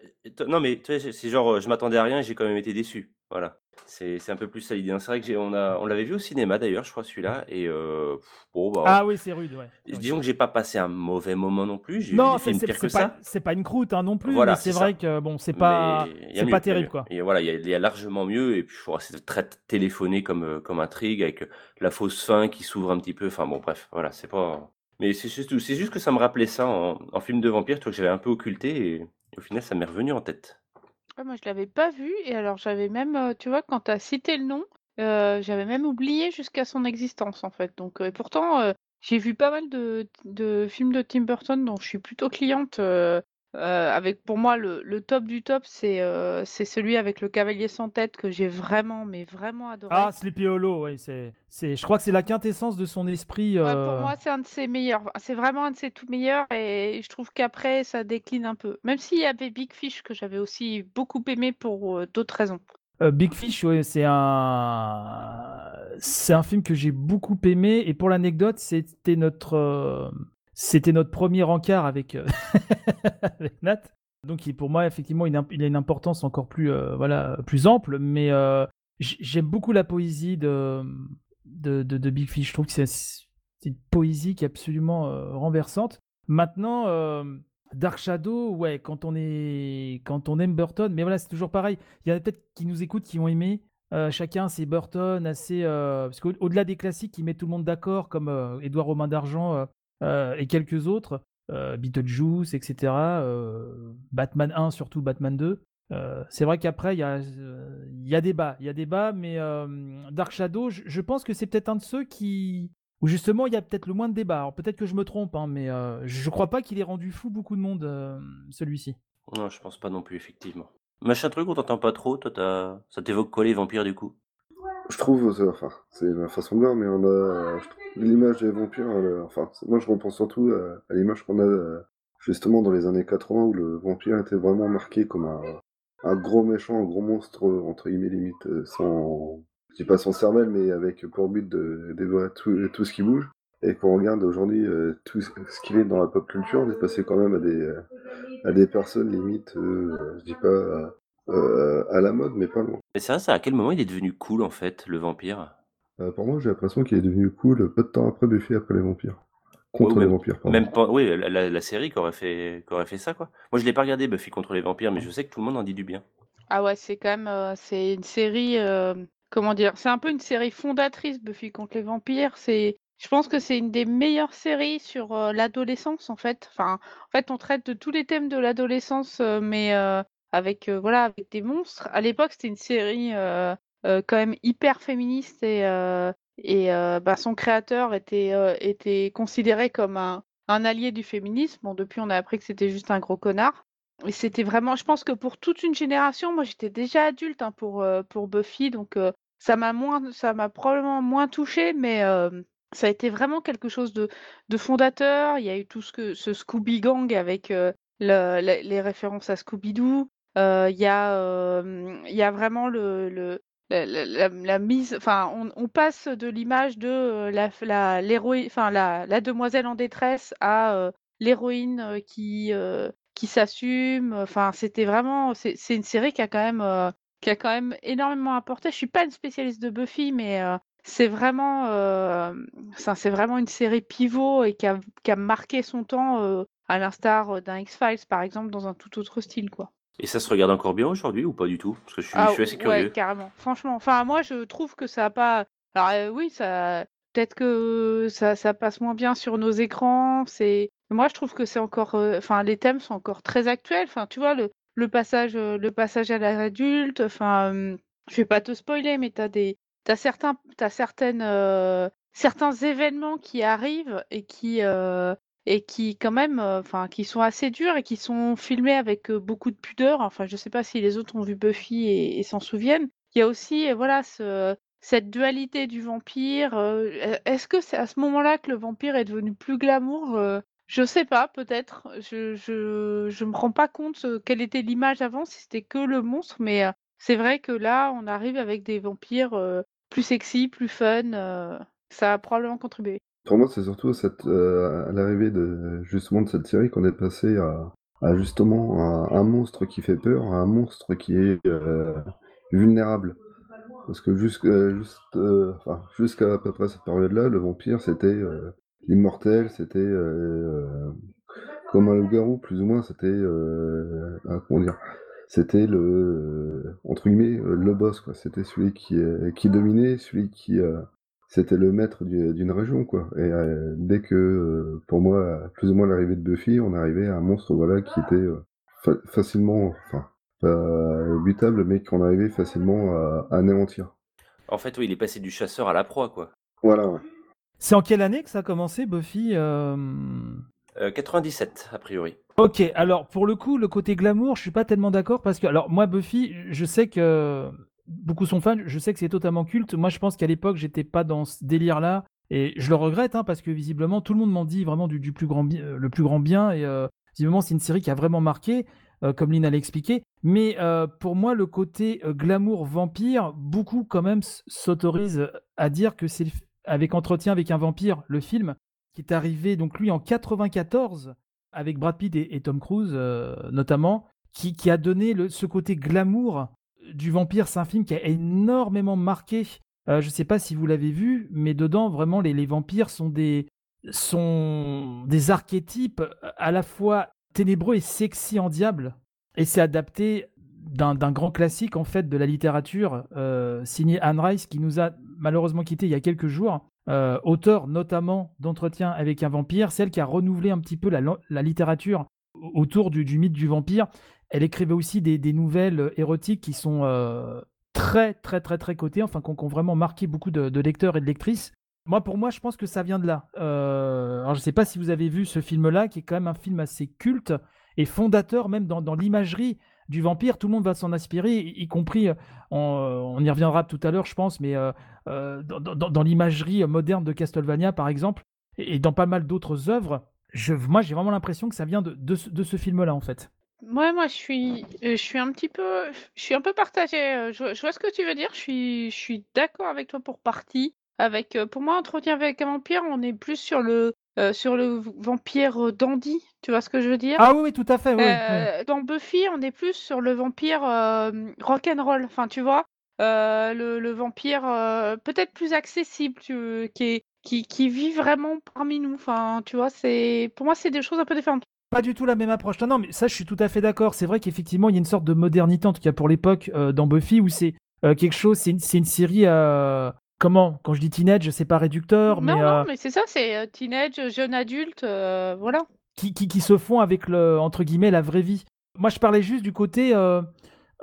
non, mais tu sais, c'est genre, je m'attendais à rien et j'ai quand même été déçu. Voilà. C'est un peu plus ça l'idée. Hein. C'est vrai que on a on l'avait vu au cinéma d'ailleurs, je crois celui-là et euh, bon bah Ah oui, c'est rude, ouais. disons que j'ai pas passé un mauvais moment non plus, j'ai Non, c'est pas c'est pas une croûte hein, non plus, Voilà, c'est vrai que bon, c'est pas c'est pas terrible quoi. Et voilà, il y a largement mieux et puis c'est très téléphoné comme, euh, comme intrigue avec, la fausse fin qui s'ouvre un petit peu. Enfin bon bref, voilà, c'est pas mais c'est juste c'est juste que ça me rappelait ça en film de vampire, que j'avais un peu occulté et au final ça m'est revenu en tête. Moi je l'avais pas vu et alors j'avais même, tu vois, quand tu as cité le nom, j'avais même oublié jusqu'à son existence, en fait. Donc et pourtant, j'ai vu pas mal de de films de Tim Burton dont je suis plutôt cliente, euh, avec pour moi le, le top du top, c'est euh, c'est celui avec le cavalier sans tête que j'ai vraiment, mais vraiment adoré. Ah, Sleepy Hollow, oui, c'est, c'est, je crois que c'est la quintessence de son esprit. pour euh. moi, c'est un de ses meilleurs. C'est vraiment un de ses tout meilleurs et je trouve qu'après, ça décline un peu. Même s'il y avait Big Fish que j'avais aussi beaucoup aimé pour d'autres raisons. Big Fish, ouais, c'est un, c'est un film que j'ai beaucoup aimé et pour l'anecdote, c'était notre c'était notre premier encart avec, euh, Nat. Donc pour moi, effectivement, il a une importance encore plus, euh, voilà, plus ample. Mais euh, j'aime beaucoup la poésie de, de, Big Fish. Je trouve que c'est une poésie qui est absolument renversante. Maintenant, Dark Shadow, ouais, quand on, est, quand on aime Burton, mais voilà, c'est toujours pareil. Il y en a peut-être qui nous écoutent, qui ont aimé. chacun c'est Burton assez parce qu'au-delà des classiques qui mettent tout le monde d'accord comme Édouard Romain d'Argent et quelques autres, euh, Beetlejuice, etc. Euh, Batman 1, surtout Batman 2. c'est vrai qu'après, il y a, y a débat, il y a débat, mais euh, Dark Shadow, je, pense que c'est peut-être un de ceux qui où justement il y a peut-être le moins de débat. Alors peut-être que je me trompe, hein, mais euh, je crois pas qu'il ait rendu fou beaucoup de monde euh, celui-ci. Non, je pense pas non plus, effectivement. Machin truc, on t'entend pas trop. Toi, ça t'évoque quoi les vampires du coup? Je trouve, enfin, c'est ma façon de voir, mais on a l'image des vampires. euh, enfin, moi je repense surtout à, l'image qu'on a euh, justement dans les années 80 où le vampire était vraiment marqué comme un, gros méchant, un gros monstre, entre guillemets, limite, euh, sans, je dis pas sans cervelle, mais avec pour but de dévorer tout, ce qui bouge. Et qu'on regarde aujourd'hui tout ce qu'il est dans la pop culture, on est passé quand même à des, à des personnes limite, euh, je dis pas euh, à la mode, mais pas loin. Mais c'est vrai, ça, à quel moment il est devenu cool en fait, le vampire? Euh, pour moi, j'ai l'impression qu'il est devenu cool peu de temps après Buffy après les vampires. Contre Ouais, les même- vampires, pardon. Même pas, oui, la, la- la série qui aurait fait, qui aurait fait ça quoi. Moi, je l'ai pas regardé Buffy contre les vampires, mais je sais que tout le monde en dit du bien. Ah ouais, c'est quand même euh, c'est une série euh, comment dire, c'est un peu une série fondatrice Buffy contre les vampires, c'est je pense que c'est une des meilleures séries sur euh, l'adolescence en fait. Enfin, en fait, on traite de tous les thèmes de l'adolescence euh, mais euh, avec euh, voilà, avec des monstres. À l'époque, c'était une série euh, euh, quand même hyper féministe et et bah, son créateur était était considéré comme un un allié du féminisme. Depuis, on a appris que c'était juste un gros connard. Et c'était vraiment, je pense que pour toute une génération, moi j'étais déjà adulte hein, pour, pour Buffy, donc ça m'a moins, ça m'a probablement moins touchée, mais ça a été vraiment quelque chose de, de fondateur. Il y a eu tout ce que ce Scooby Gang avec le- le- les références à Scooby-Doo. Il y a, vraiment la, mise, enfin, on, passe de l'image de la, enfin, la, demoiselle en détresse à l'héroïne qui, s'assume. Enfin, c'était vraiment, c'est une série qui a quand même, qui a quand même énormément apporté. Je suis pas une spécialiste de Buffy, mais c'est vraiment, vraiment une série pivot et qui a, marqué son temps, à l'instar d'un X-Files par exemple, dans un tout autre style, quoi. Et ça se regarde encore bien aujourd'hui ou pas du tout? Parce que je suis, Ah je suis assez ouais, curieux. carrément. Franchement, enfin moi je trouve que ça a pas. Alors euh, oui, ça peut-être que ça, ça passe moins bien sur nos écrans. C'est moi je trouve que c'est encore. euh, Enfin les thèmes sont encore très actuels. Enfin tu vois le le passage euh, le passage à l'âge adulte. Enfin euh, je vais pas te spoiler, mais t'as des t'as certains t'as certaines certains événements qui arrivent et qui et qui quand même, euh, enfin, qui sont assez durs et qui sont filmés avec euh, beaucoup de pudeur. Enfin, je sais pas si les autres ont vu Buffy et, s'en souviennent. Il y a aussi, euh, voilà, ce, cette dualité du vampire. e- Est-ce que c'est à ce moment-là que le vampire est devenu plus glamour euh, Je sais pas, peut-être. Je, je, je me rends pas compte quelle était l'image avant, si c'était que le monstre, mais c'est vrai que là, on arrive avec des vampires plus sexy, plus fun. ça a probablement contribué. Pour moi, c'est surtout cette, euh, à l'arrivée de, justement de cette série qu'on est passé à, à justement un, un monstre qui fait peur, à un monstre qui est euh, vulnérable. Parce que jusqu'à juste, euh, enfin, à peu près cette période-là, le vampire, c'était euh, l'immortel, c'était euh, euh, comme un loup-garou, plus ou moins, c'était, euh, comment dire, c'était le, euh, entre guillemets, euh, le boss, quoi. C'était celui qui, euh, qui dominait, celui qui, euh, c'était le maître du- d'une région, quoi. Et euh, dès que, euh, pour moi, plus ou moins l'arrivée de Buffy, on arrivait à un monstre, voilà, qui était euh, fa- facilement, enfin, pas butable, mais qu'on arrivait facilement à, à anéantir. En fait, oui, il est passé du chasseur à la proie, quoi. Voilà, ouais. C'est en quelle année que ça a commencé, Buffy euh, Euh, 97, a priori. Ok, alors pour le coup, le côté glamour, je suis pas tellement d'accord parce que, alors moi, Buffy, je sais que beaucoup sont fans, je sais que c'est totalement culte. Moi, je pense qu'à l'époque, j'étais pas dans ce délire-là et je le regrette hein, parce que visiblement, tout le monde m'en dit vraiment du, plus grand euh, le plus grand bien et euh, visiblement, c'est une série qui a vraiment marqué, euh, comme Lynn l'a expliqué. Mais pour moi, le côté glamour vampire, beaucoup quand même s- s'autorisent à dire que c'est avec Entretien avec un vampire, le film, qui est arrivé donc lui en 94 avec Brad Pitt et, Tom Cruise notamment, qui, qui a donné ce côté glamour du vampire. C'est un film qui a énormément marqué. Euh, je ne sais pas si vous l'avez vu, mais dedans, vraiment, les, vampires sont des, sont des archétypes à la fois ténébreux et sexy en diable. Et c'est adapté d'un grand classique en fait de la littérature euh, signé Anne Rice qui nous a malheureusement quitté il y a quelques jours euh, auteur notamment d'Entretien avec un vampire, celle qui a renouvelé un petit peu la, littérature autour du, mythe du vampire. Elle écrivait aussi des, nouvelles érotiques qui sont euh, très très très très cotés, enfin qui ont, vraiment marqué beaucoup de, lecteurs et de lectrices. Moi, pour moi, je pense que ça vient de là. Euh, alors, je ne sais pas si vous avez vu ce film-là, qui est quand même un film assez culte et fondateur même dans, l'imagerie du vampire. Tout le monde va s'en inspirer, y, compris, euh, on, y reviendra tout à l'heure, je pense, mais euh, euh, dans, l'imagerie moderne de Castlevania, par exemple, et, dans pas mal d'autres œuvres. Moi, j'ai vraiment l'impression que ça vient de ce film-là, en fait. Ouais, moi je suis, euh, je suis un petit peu, je suis un peu partagée. euh, Je, vois je vois ce que tu veux dire. Je suis, je suis d'accord avec toi pour partie. Avec, euh, pour moi, Entretien avec un vampire, on est plus sur le, euh, sur le v- vampire euh, dandy. Tu vois ce que je veux dire? Ah oui, oui, tout à fait, oui. oui. Euh, dans Buffy, on est plus sur le vampire euh, rock'n'roll. Enfin, tu vois, euh, le, le vampire euh, peut-être plus accessible, tu, qui est, qui, qui vit vraiment parmi nous. Enfin, tu vois, c'est, pour moi, c'est des choses un peu différentes. Pas du tout la même approche. Non, non, mais ça, je suis tout à fait d'accord. C'est vrai qu'effectivement, il y a une sorte de modernité, en tout cas pour l'époque, euh, dans Buffy, où c'est euh, quelque chose, c'est une, série. euh, comment Quand je dis teenage, c'est pas réducteur, Non, mais non, mais c'est ça, c'est teenage, jeune adulte, voilà. qui, qui, qui se font avec, le, entre guillemets, la vraie vie. Moi, je parlais juste du côté,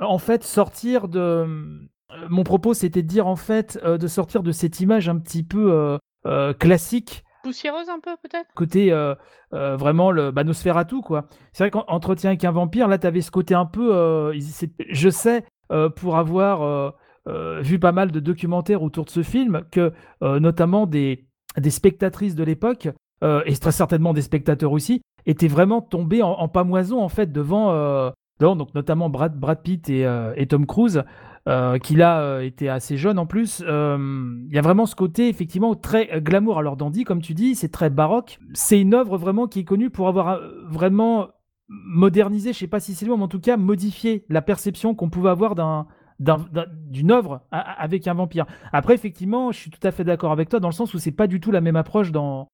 en fait, sortir de. Mon propos, c'était de dire, en fait, de sortir de cette image un petit peu classique Poussiéreuse un peu, peut-être? côté euh, euh, vraiment le bah, Nosferatu quoi. C'est vrai qu'entretien avec un vampire, là, tu avais ce côté un peu. euh, je sais, pour avoir vu pas mal de documentaires autour de ce film, que notamment des, des spectatrices de l'époque, et très certainement des spectateurs aussi, étaient vraiment tombés en, en pamoison en fait devant, donc notamment Brad, Brad Pitt et Tom Cruise. Qui là euh, était assez jeune en plus. Euh, Il y a vraiment ce côté effectivement très euh, glamour. Alors Dandy, comme tu dis, c'est très baroque. C'est une œuvre vraiment qui est connue pour avoir euh, vraiment modernisé, je sais pas si c'est le mot, mais en tout cas modifié la perception qu'on pouvait avoir d'un d'un- d'un- d'une œuvre a- a- avec un vampire. Après, effectivement, je suis tout à fait d'accord avec toi dans le sens où c'est pas du tout la même approche dans,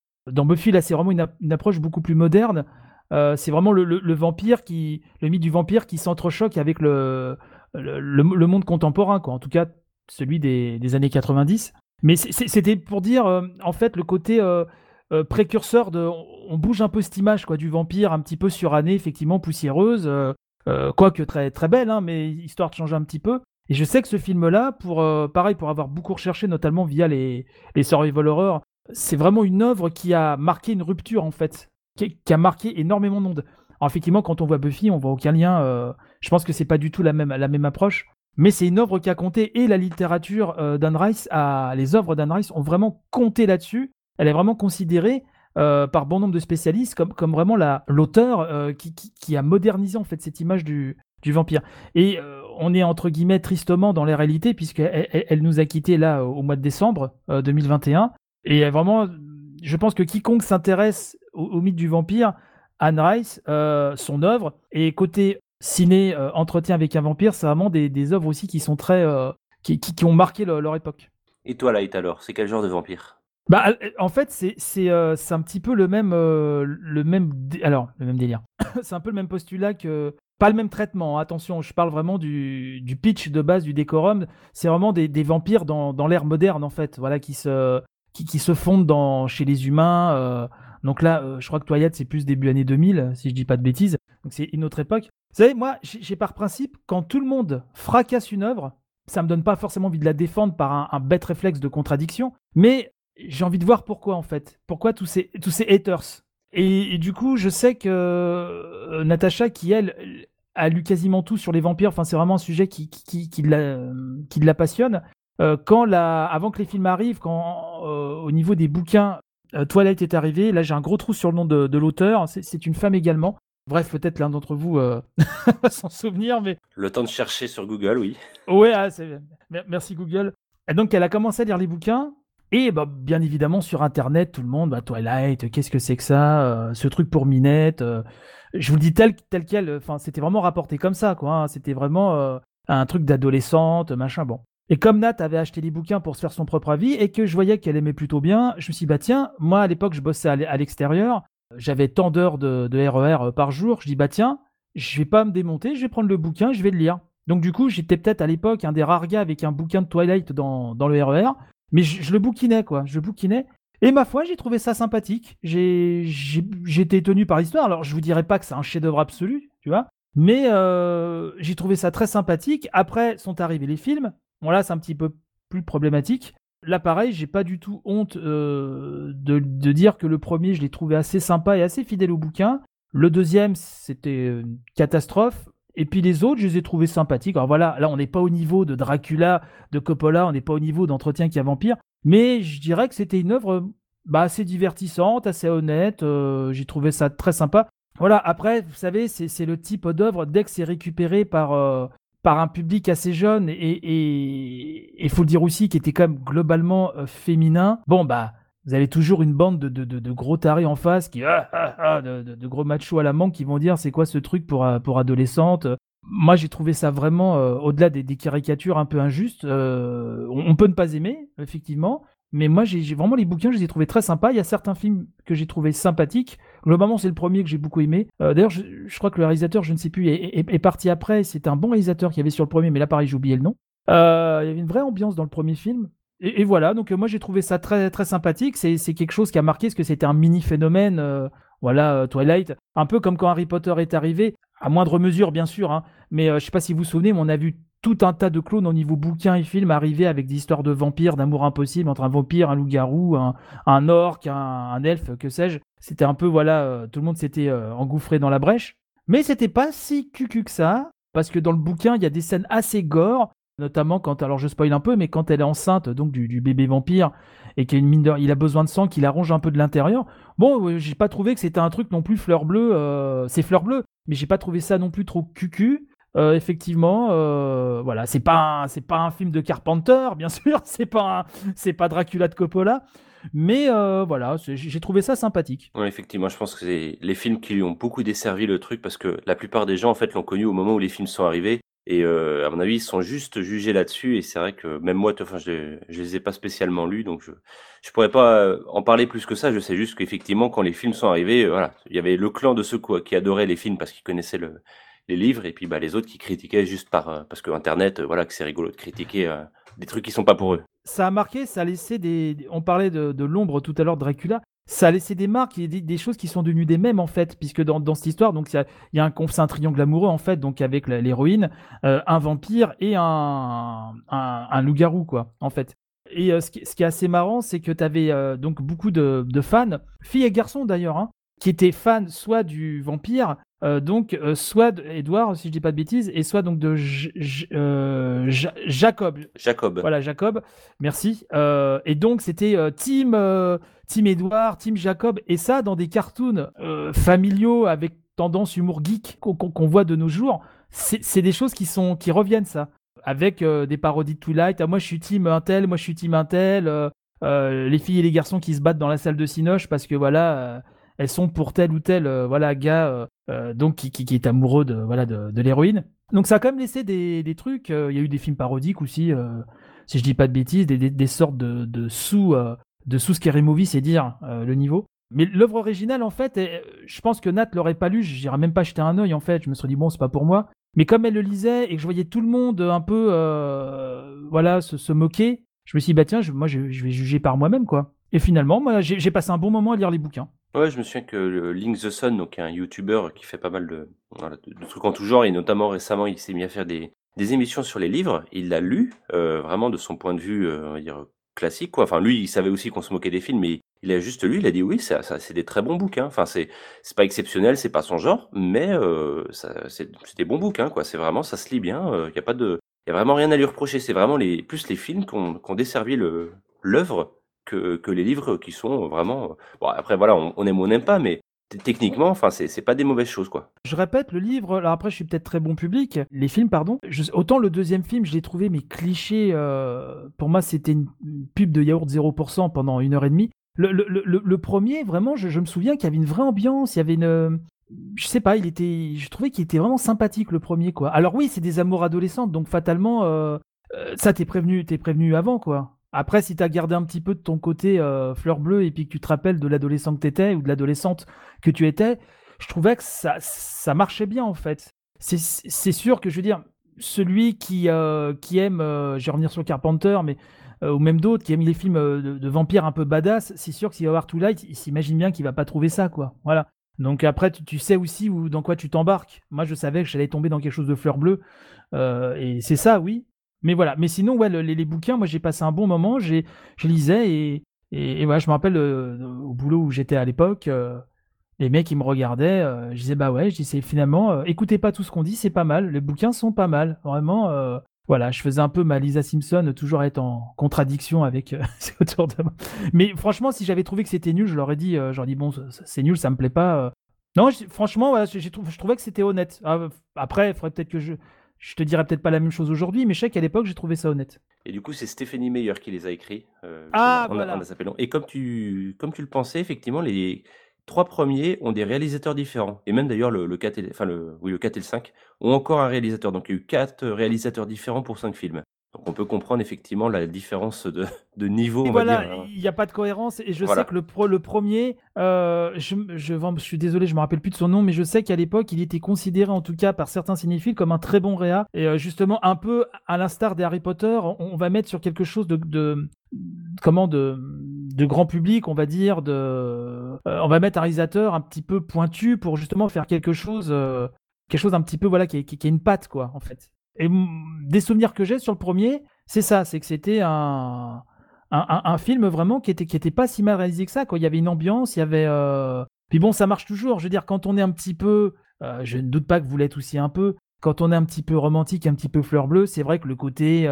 Buffy. Là, c'est vraiment une, ap- une approche beaucoup plus moderne. C'est vraiment le- le vampire qui, le mythe du vampire qui s'entrechoque avec le, le, monde contemporain, quoi. En tout cas, celui des, années 90. Mais c'était pour dire, euh, en fait, le côté euh, euh, précurseur de. On, bouge un peu cette image, quoi, du vampire un petit peu surannée, effectivement poussiéreuse, quoique très, très belle, hein, mais histoire de changer un petit peu. Et je sais que ce film-là, pour pareil, pour avoir beaucoup recherché, notamment via les, les survival horror, c'est vraiment une œuvre qui a marqué une rupture, en fait, qui, qui a marqué énormément de monde. Alors, effectivement, quand on voit Buffy, on voit aucun lien. Je pense que c'est pas du tout la même, approche. Mais c'est une œuvre qui a compté et la littérature euh, d'Anne Rice, les œuvres d'Anne Rice ont vraiment compté là-dessus. Elle est vraiment considérée euh, par bon nombre de spécialistes comme, vraiment la- l'auteur euh, qui, a modernisé en fait cette image du, vampire. Et on est entre guillemets tristement dans la réalité puisqu'elle elle, nous a quittés là au mois de décembre euh, 2021. Et vraiment, je pense que quiconque s'intéresse au, mythe du vampire, Anne Rice, son œuvre, et côté ciné, euh, entretien avec un vampire, c'est vraiment des, des œuvres aussi qui sont très, euh, qui, qui, qui ont marqué le- leur époque. Et toi, Light, alors, c'est quel genre de vampire? Bah, euh, en fait, c'est c'est euh, un petit peu le même le même alors le même délire. c'est un peu le même postulat que pas le même traitement. hein, attention, je parle vraiment du, du pitch de base du décorum. C'est vraiment des, des vampires dans, dans l'ère moderne en fait, voilà, qui se qui, qui se fondent dans chez les humains. Donc là, euh, je crois que Twilight c'est plus début année 2000, si je dis pas de bêtises. Donc c'est une autre époque. Vous savez, moi, j'ai par principe, quand tout le monde fracasse une œuvre, ça me donne pas forcément envie de la défendre par un, bête réflexe de contradiction, mais j'ai envie de voir pourquoi en fait. Pourquoi tous ces, tous ces haters? Et, du coup, je sais que euh, Natacha, qui elle a lu quasiment tout sur les vampires, enfin c'est vraiment un sujet qui, qui, qui, la, qui la passionne. Euh, quand la, avant que les films arrivent, quand au niveau des bouquins, Twilight est arrivé, là j'ai un gros trou sur le nom de, de l'auteur, c'est une femme également. Bref, peut-être l'un d'entre vous euh, va s'en souvenir, mais Le temps de chercher sur Google, oui. Ouais, ah, merci Google. Et donc elle a commencé à lire les bouquins. Et bah, bien évidemment sur Internet, tout le monde, bah, Twilight, qu'est-ce que c'est que ça euh, Ce truc pour Minette. euh, je vous le dis tel, tel quel, enfin c'était vraiment rapporté comme ça, quoi. hein, C'était vraiment euh, un truc d'adolescente, machin, bon. Et comme Nat avait acheté les bouquins pour se faire son propre avis et que je voyais qu'elle aimait plutôt bien, je me suis dit, bah tiens, moi à l'époque je bossais à l'e- à l'extérieur, j'avais tant d'heures de, RER par jour, je dis, bah tiens, je vais pas me démonter, je vais prendre le bouquin, je vais le lire. Donc du coup, j'étais peut-être à l'époque un des rares gars avec un bouquin de Twilight dans, dans le RER, mais je, le bouquinais, quoi. Je le bouquinais. Et ma foi, j'ai trouvé ça sympathique. J'ai été tenu par l'histoire. Alors, je vous dirais pas que c'est un chef-d'œuvre absolu, tu vois, Mais euh, j'ai trouvé ça très sympathique. Après sont arrivés les films. Bon là, c'est un petit peu plus problématique. Là, pareil, j'ai pas du tout honte euh, de, dire que le premier, je l'ai trouvé assez sympa et assez fidèle au bouquin. Le deuxième, c'était une catastrophe. Et puis les autres, je les ai trouvés sympathiques. Alors voilà, là, on n'est pas au niveau de Dracula, de Coppola, on n'est pas au niveau d'Entretien qui a vampire. Mais je dirais que c'était une œuvre bah, assez divertissante, assez honnête. Euh, j'ai trouvé ça très sympa. Voilà, après, vous savez, c'est le type d'œuvre, dès que c'est récupéré par, euh, par un public assez jeune, et il faut le dire aussi, qui était quand même globalement euh, féminin, bon, bah, vous avez toujours une bande de, de, gros tarés en face, qui, ah, ah, ah, de, gros machos à la manque, qui vont dire c'est quoi ce truc pour, pour adolescente moi, j'ai trouvé ça vraiment, au-delà des, caricatures un peu injustes, on, peut ne pas aimer, effectivement, mais moi, j'ai vraiment les bouquins, je les ai trouvés très sympas. Il y a certains films que j'ai trouvés sympathiques. Globalement, c'est le premier que j'ai beaucoup aimé. Euh, d'ailleurs, je, crois que le réalisateur, je ne sais plus, est, parti après. C'est un bon réalisateur qui avait sur le premier, mais là, pareil, j'ai oublié le nom. Euh, il y avait une vraie ambiance dans le premier film. Et, voilà, donc euh, moi, j'ai trouvé ça très, très sympathique. C'est quelque chose qui a marqué, parce que c'était un mini phénomène. voilà, Twilight. Un peu comme quand Harry Potter est arrivé, à moindre mesure, bien sûr. Hein. mais je sais pas si vous vous souvenez, mais on a vu tout un tas de clones au niveau bouquin et film arriver avec des histoires de vampires, d'amour impossible entre un vampire, un loup-garou, un, un orc, un, elfe, que sais-je. C'était un peu, voilà, euh, tout le monde s'était euh, engouffré dans la brèche. Mais c'était pas si cucu que ça, parce que dans le bouquin, il y a des scènes assez gore, notamment quand, alors je spoil un peu, mais quand elle est enceinte donc du, bébé vampire et qu'il a il a besoin de sang, qu'il arrange un peu de l'intérieur. Bon, euh, j'ai pas trouvé que c'était un truc non plus fleur bleue, c'est fleur bleue, mais j'ai pas trouvé ça non plus trop cucu. Euh, effectivement, euh, voilà, c'est pas c'est pas un film de Carpenter, bien sûr, c'est pas c'est pas Dracula de Coppola, mais euh, voilà, j'ai trouvé ça sympathique. Effectivement, je pense que c'est les films qui lui ont beaucoup desservi le truc parce que la plupart des gens en fait l'ont connu au moment où les films sont arrivés et à mon avis ils sont juste jugés là-dessus et c'est vrai que même moi, enfin, je, je les ai pas spécialement lus donc je je pourrais pas en parler plus que ça. Je sais juste qu'effectivement quand les films sont arrivés, voilà, il y avait le clan de ceux qui adoraient les films parce qu'ils connaissaient le les livres et puis bah, les autres qui critiquaient juste par euh, parce que internet euh, voilà que c'est rigolo de critiquer euh, des trucs qui sont pas pour eux. Ça a marqué, ça a laissé des on parlait de, l'ombre tout à l'heure Dracula, ça a laissé des marques, des, des choses qui sont devenues des mêmes en fait, puisque dans, cette histoire, donc il y a, un, un triangle amoureux en fait, donc avec l'héroïne, un vampire et un, un, loup-garou quoi, en fait. Et ce, qui, ce, qui, est assez marrant, c'est que tu avais donc beaucoup de, de, fans, filles et garçons d'ailleurs, hein, qui étaient fans soit du vampire, euh, donc euh, soit Edouard, si je dis pas de bêtises, et soit donc de euh, Jacob. Jacob. Voilà, Jacob. Merci. et donc c'était Team, Team Edouard, Team Jacob, et ça dans des cartoons familiaux avec tendance humour geek qu'on voit de nos jours. C'est des choses qui sont qui reviennent ça, avec des parodies de Twilight. Ah, moi je suis Team Intel, moi je suis Team Intel. les filles et les garçons qui se battent dans la salle de Cinoche parce que voilà elles sont pour tel ou tel euh, voilà gars euh, euh, donc qui, qui, est amoureux de voilà de, l'héroïne. Donc ça a quand même laissé des, des trucs. Il y a eu des films parodiques aussi, si je dis pas de bêtises, des, des, sortes de, de sous de sous scary movie, c'est dire le niveau. Mais l'œuvre originale, en fait, je pense que Nat l'aurait pas lu, j'irais même pas jeter un œil, en fait. Je me serais dit, bon, c'est pas pour moi. Mais comme elle le lisait et que je voyais tout le monde un peu, voilà, se, se, moquer, je me suis dit, bah tiens, moi, je, je vais juger par moi-même, quoi. Et finalement, moi, j'ai passé un bon moment à lire les bouquins. Ouais, je me souviens que le Link the Sun, donc un YouTuber qui fait pas mal de, de, trucs en tout genre, et notamment récemment, il s'est mis à faire des, des émissions sur les livres. Il l'a lu, euh, vraiment de son point de vue, euh, on va dire, classique, quoi. Enfin, lui, il savait aussi qu'on se moquait des films, mais il a juste lu, il a dit oui, ça, ça c'est des très bons bouquins. Enfin, c'est, c'est pas exceptionnel, c'est pas son genre, mais euh, c'est, des bons bouquins, quoi. C'est vraiment, ça se lit bien. Il y a pas de, y a vraiment rien à lui reprocher. C'est vraiment les, plus les films qu'on, qu'on desservi le, l'œuvre que, les livres qui sont vraiment. Bon, après, voilà, on, aime ou on n'aime pas, mais techniquement, enfin, c'est pas des mauvaises choses, quoi. Je répète, le livre, alors après, je suis peut-être très bon public, les films, pardon. autant le deuxième film, je l'ai trouvé, mais cliché, euh, pour moi, c'était une pub de yaourt 0% pendant une heure et demie. Le, le, premier, vraiment, je, me souviens qu'il y avait une vraie ambiance, il y avait une. Je sais pas, il était. Je trouvais qu'il était vraiment sympathique, le premier, quoi. Alors oui, c'est des amours adolescentes, donc fatalement, euh, euh ça, t'es prévenu, t'es prévenu avant, quoi. Après, si tu as gardé un petit peu de ton côté euh, fleur bleue et puis que tu te rappelles de l'adolescent que tu étais ou de l'adolescente que tu étais, je trouvais que ça, ça marchait bien en fait. C'est sûr que je veux dire, celui qui, euh, qui aime, euh, je vais revenir sur Carpenter, mais ou même d'autres qui aiment les films de, vampires un peu badass, c'est sûr que s'il va voir Twilight, il s'imagine bien qu'il va pas trouver ça, quoi. Voilà. Donc après, tu, sais aussi où, dans quoi tu t'embarques. Moi, je savais que j'allais tomber dans quelque chose de fleur bleue. et c'est ça, oui. Mais voilà. Mais sinon, ouais, les, bouquins, moi, j'ai passé un bon moment. Je lisais et, et, voilà, je me rappelle au boulot où j'étais à l'époque les mecs ils me regardaient, je disais bah ouais, je disais finalement, écoutez pas tout ce qu'on dit, c'est pas mal, les bouquins sont pas mal, vraiment. voilà, je faisais un peu ma Lisa Simpson, toujours être en contradiction avec autour de moi. Mais franchement, si j'avais trouvé que c'était nul, je leur ai dit, j'aurais dit bon, c'est nul, ça me plaît pas. Non, franchement, voilà, je trouvais que c'était honnête. Ah, après, il faudrait peut-être que je, je te dirais peut-être pas la même chose aujourd'hui, mais je sais qu'à l'époque, j'ai trouvé ça honnête. Et du coup, c'est Stéphanie Meyer qui les a écrits. ah, voilà. Et comme tu, comme tu le pensais, effectivement, les trois premiers ont des réalisateurs différents. Et même d'ailleurs, le, 4 et, enfin le, oui, le 4 et le 5 ont encore un réalisateur. Donc il y a eu quatre réalisateurs différents pour cinq films. Donc on peut comprendre effectivement la différence de, de niveau. on voilà, hein. il n'y a pas de cohérence. Et je sais que le, pro, le premier, euh, je, je, je, suis désolé, je me rappelle plus de son nom, mais je sais qu'à l'époque, il était considéré en tout cas par certains cinéphiles comme un très bon réa. Et euh, justement, un peu à l'instar des Harry Potter, on, va mettre sur quelque chose de, de comment de de grand public, on va dire, de, euh, on va mettre un réalisateur un petit peu pointu pour justement faire quelque chose, quelque chose un petit peu voilà qui, qui, une patte quoi en fait. Et des souvenirs que j'ai sur le premier, c'est ça, c'est que c'était un, un, film vraiment qui était qui était pas si mal réalisé que ça. Quoi. Il y avait une ambiance, il y avait. Euh, puis bon, ça marche toujours. Je veux dire, quand on est un petit peu, je ne doute pas que vous l'êtes aussi un peu. Quand on est un petit peu romantique, un petit peu fleur bleue, c'est vrai que le côté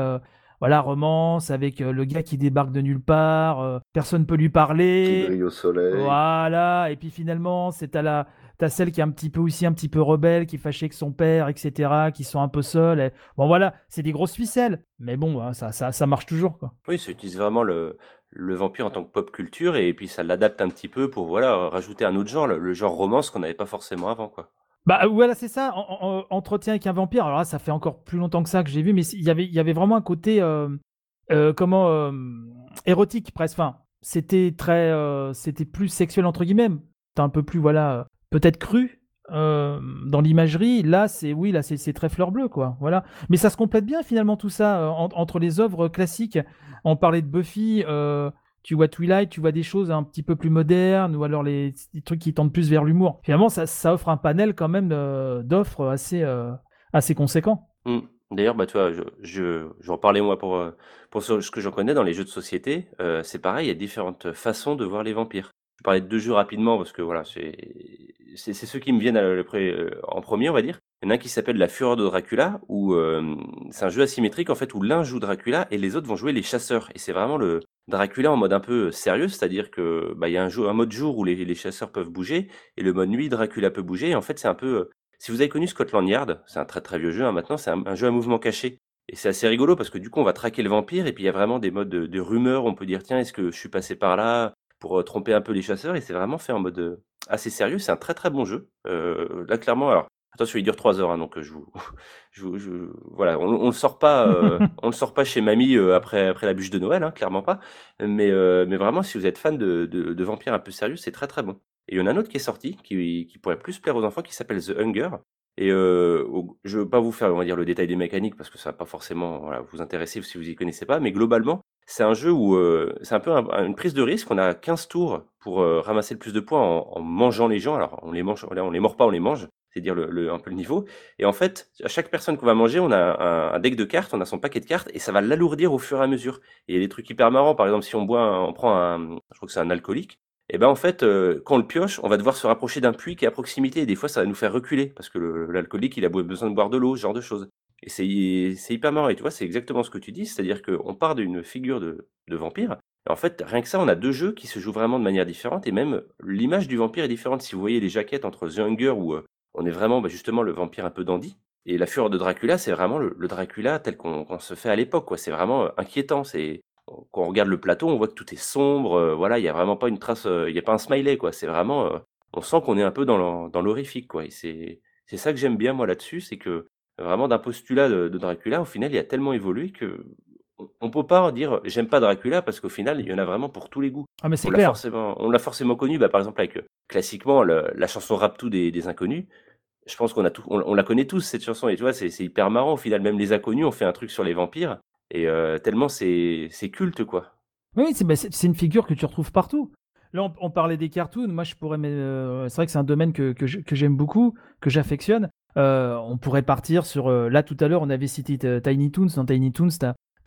voilà, romance avec euh, le gars qui débarque de nulle part, euh, personne peut lui parler. Qui brille au soleil. Voilà, et puis finalement, c'est à la t'as celle qui est un petit peu aussi un petit peu rebelle, qui est fâchée avec son père, etc., qui sont un peu seuls. Bon voilà, c'est des grosses ficelles, mais bon, hein, ça, ça, ça marche toujours. Quoi. Oui, ça utilise vraiment le, le vampire en tant que pop culture, et puis ça l'adapte un petit peu pour voilà rajouter un autre genre, le, le genre romance qu'on n'avait pas forcément avant. quoi. Bah voilà, c'est ça. entretien avec un vampire. Alors là, ça fait encore plus longtemps que ça que j'ai vu, mais il y avait, il y avait vraiment un côté euh, euh, comment euh, érotique presque. Enfin, c'était très, c'était plus sexuel entre guillemets. C'était un peu plus voilà, peut-être cru dans l'imagerie. Là, c'est oui, là c'est très fleur bleue quoi. Voilà. Mais ça se complète bien finalement tout ça entre les œuvres classiques. On parlait de Buffy tu vois Twilight, tu vois des choses un petit peu plus modernes ou alors les, trucs qui tendent plus vers l'humour. Finalement, ça, offre un panel quand même euh, d'offres assez, euh, assez conséquent. Mmh. D'ailleurs, bah, je, je, j'en parlais moi pour, euh, pour ce que j'en connais dans les jeux de société. c'est pareil, il y a différentes façons de voir les vampires. Je parler de deux jeux rapidement parce que voilà, c'est, c'est, ceux qui me viennent en premier, on va dire. Il y en a un qui s'appelle La Fureur de Dracula, où c'est un jeu asymétrique en fait où l'un joue Dracula et les autres vont jouer les chasseurs. Et c'est vraiment le, Dracula en mode un peu sérieux, c'est-à-dire que bah, il y a un, un mode jour où les, chasseurs peuvent bouger et le mode nuit Dracula peut bouger. Et en fait, c'est un peu. si vous avez connu Scotland Yard, c'est un très très vieux jeu. Hein, maintenant, c'est un, jeu à mouvement caché. Et c'est assez rigolo parce que du coup, on va traquer le vampire et puis il y a vraiment des modes de, rumeurs. On peut dire tiens, est-ce que je suis passé par là? Pour tromper un peu les chasseurs Et c'est vraiment fait en mode assez sérieux. C'est un très très bon jeu. là, clairement, alors Attention, il dure 3 heures, hein, donc je vous, je, voilà, on, on le sort pas, on le sort pas chez mamie après après la bûche de Noël, hein, clairement pas. Mais mais vraiment, si vous êtes fan de, de, vampires un peu sérieux, c'est très très bon. Et il y en a un autre qui est sorti, qui, qui pourrait plus plaire aux enfants, qui s'appelle The Hunger. Et euh, je veux pas vous faire, on va dire, le détail des mécaniques parce que ça va pas forcément vous intéresser si vous y connaissez pas. Mais globalement, c'est un jeu où c'est un peu une prise de risque. On a 15 tours pour ramasser le plus de points en, en, mangeant les gens. Alors on les mange, on les mord pas, on les mange c'est dire le, un peu le niveau. Et en fait, à chaque personne qu'on va manger, on a un, deck de cartes, on a son paquet de cartes, et ça va l'alourdir au fur et à mesure. Et il y a des trucs hyper marrants, par exemple, si on boit, on prend un, je crois que c'est un alcoolique, et ben en fait, euh, quand on le pioche, on va devoir se rapprocher d'un puits qui est à proximité, et des fois ça va nous faire reculer, parce que l'alcoolique, il a besoin de boire de l'eau, ce genre de choses. Et c'est hyper marrant, et tu vois, c'est exactement ce que tu dis, c'est-à-dire qu'on part d'une figure de, vampire, et en fait, rien que ça, on a deux jeux qui se jouent vraiment de manière différente, et même l'image du vampire est différente. Si vous voyez les jaquettes entre The Hunger ou euh, on est vraiment bah, justement le vampire un peu dandy. Et la fureur de Dracula, c'est vraiment le, Dracula tel qu'on se fait à l'époque. C'est vraiment euh, inquiétant. C'est quand on regarde le plateau, on voit que tout est sombre. Euh, voilà, il n'y a vraiment pas une trace, euh, il n'y a pas un smiley. quoi. C'est vraiment, on sent qu'on est un peu dans l'horrifique. quoi. Et c'est ça que j'aime bien moi là-dessus, c'est que vraiment d'un postulat de, Dracula, au final, il a tellement évolué que on peut pas dire j'aime pas Dracula parce qu'au final il y en a vraiment pour tous les goûts. Ah mais c'est clair. on l'a forcément connu, bah, par exemple avec classiquement la chanson Rap Tout des, des Inconnus je pense qu'on a tout, on, la connaît tous cette chanson et tu vois c'est hyper marrant au final même les inconnus ont fait un truc sur les vampires et euh, tellement c'est culte quoi. Oui bah, c'est une figure que tu retrouves partout. là, on, parlait des cartoons. Moi, je pourrais. Euh, c'est vrai que c'est un domaine que, j'aime beaucoup, que j'affectionne. Euh, on pourrait partir sur. Euh, là, tout à l'heure, on avait cité Tiny Toons. Dans Tiny Toons,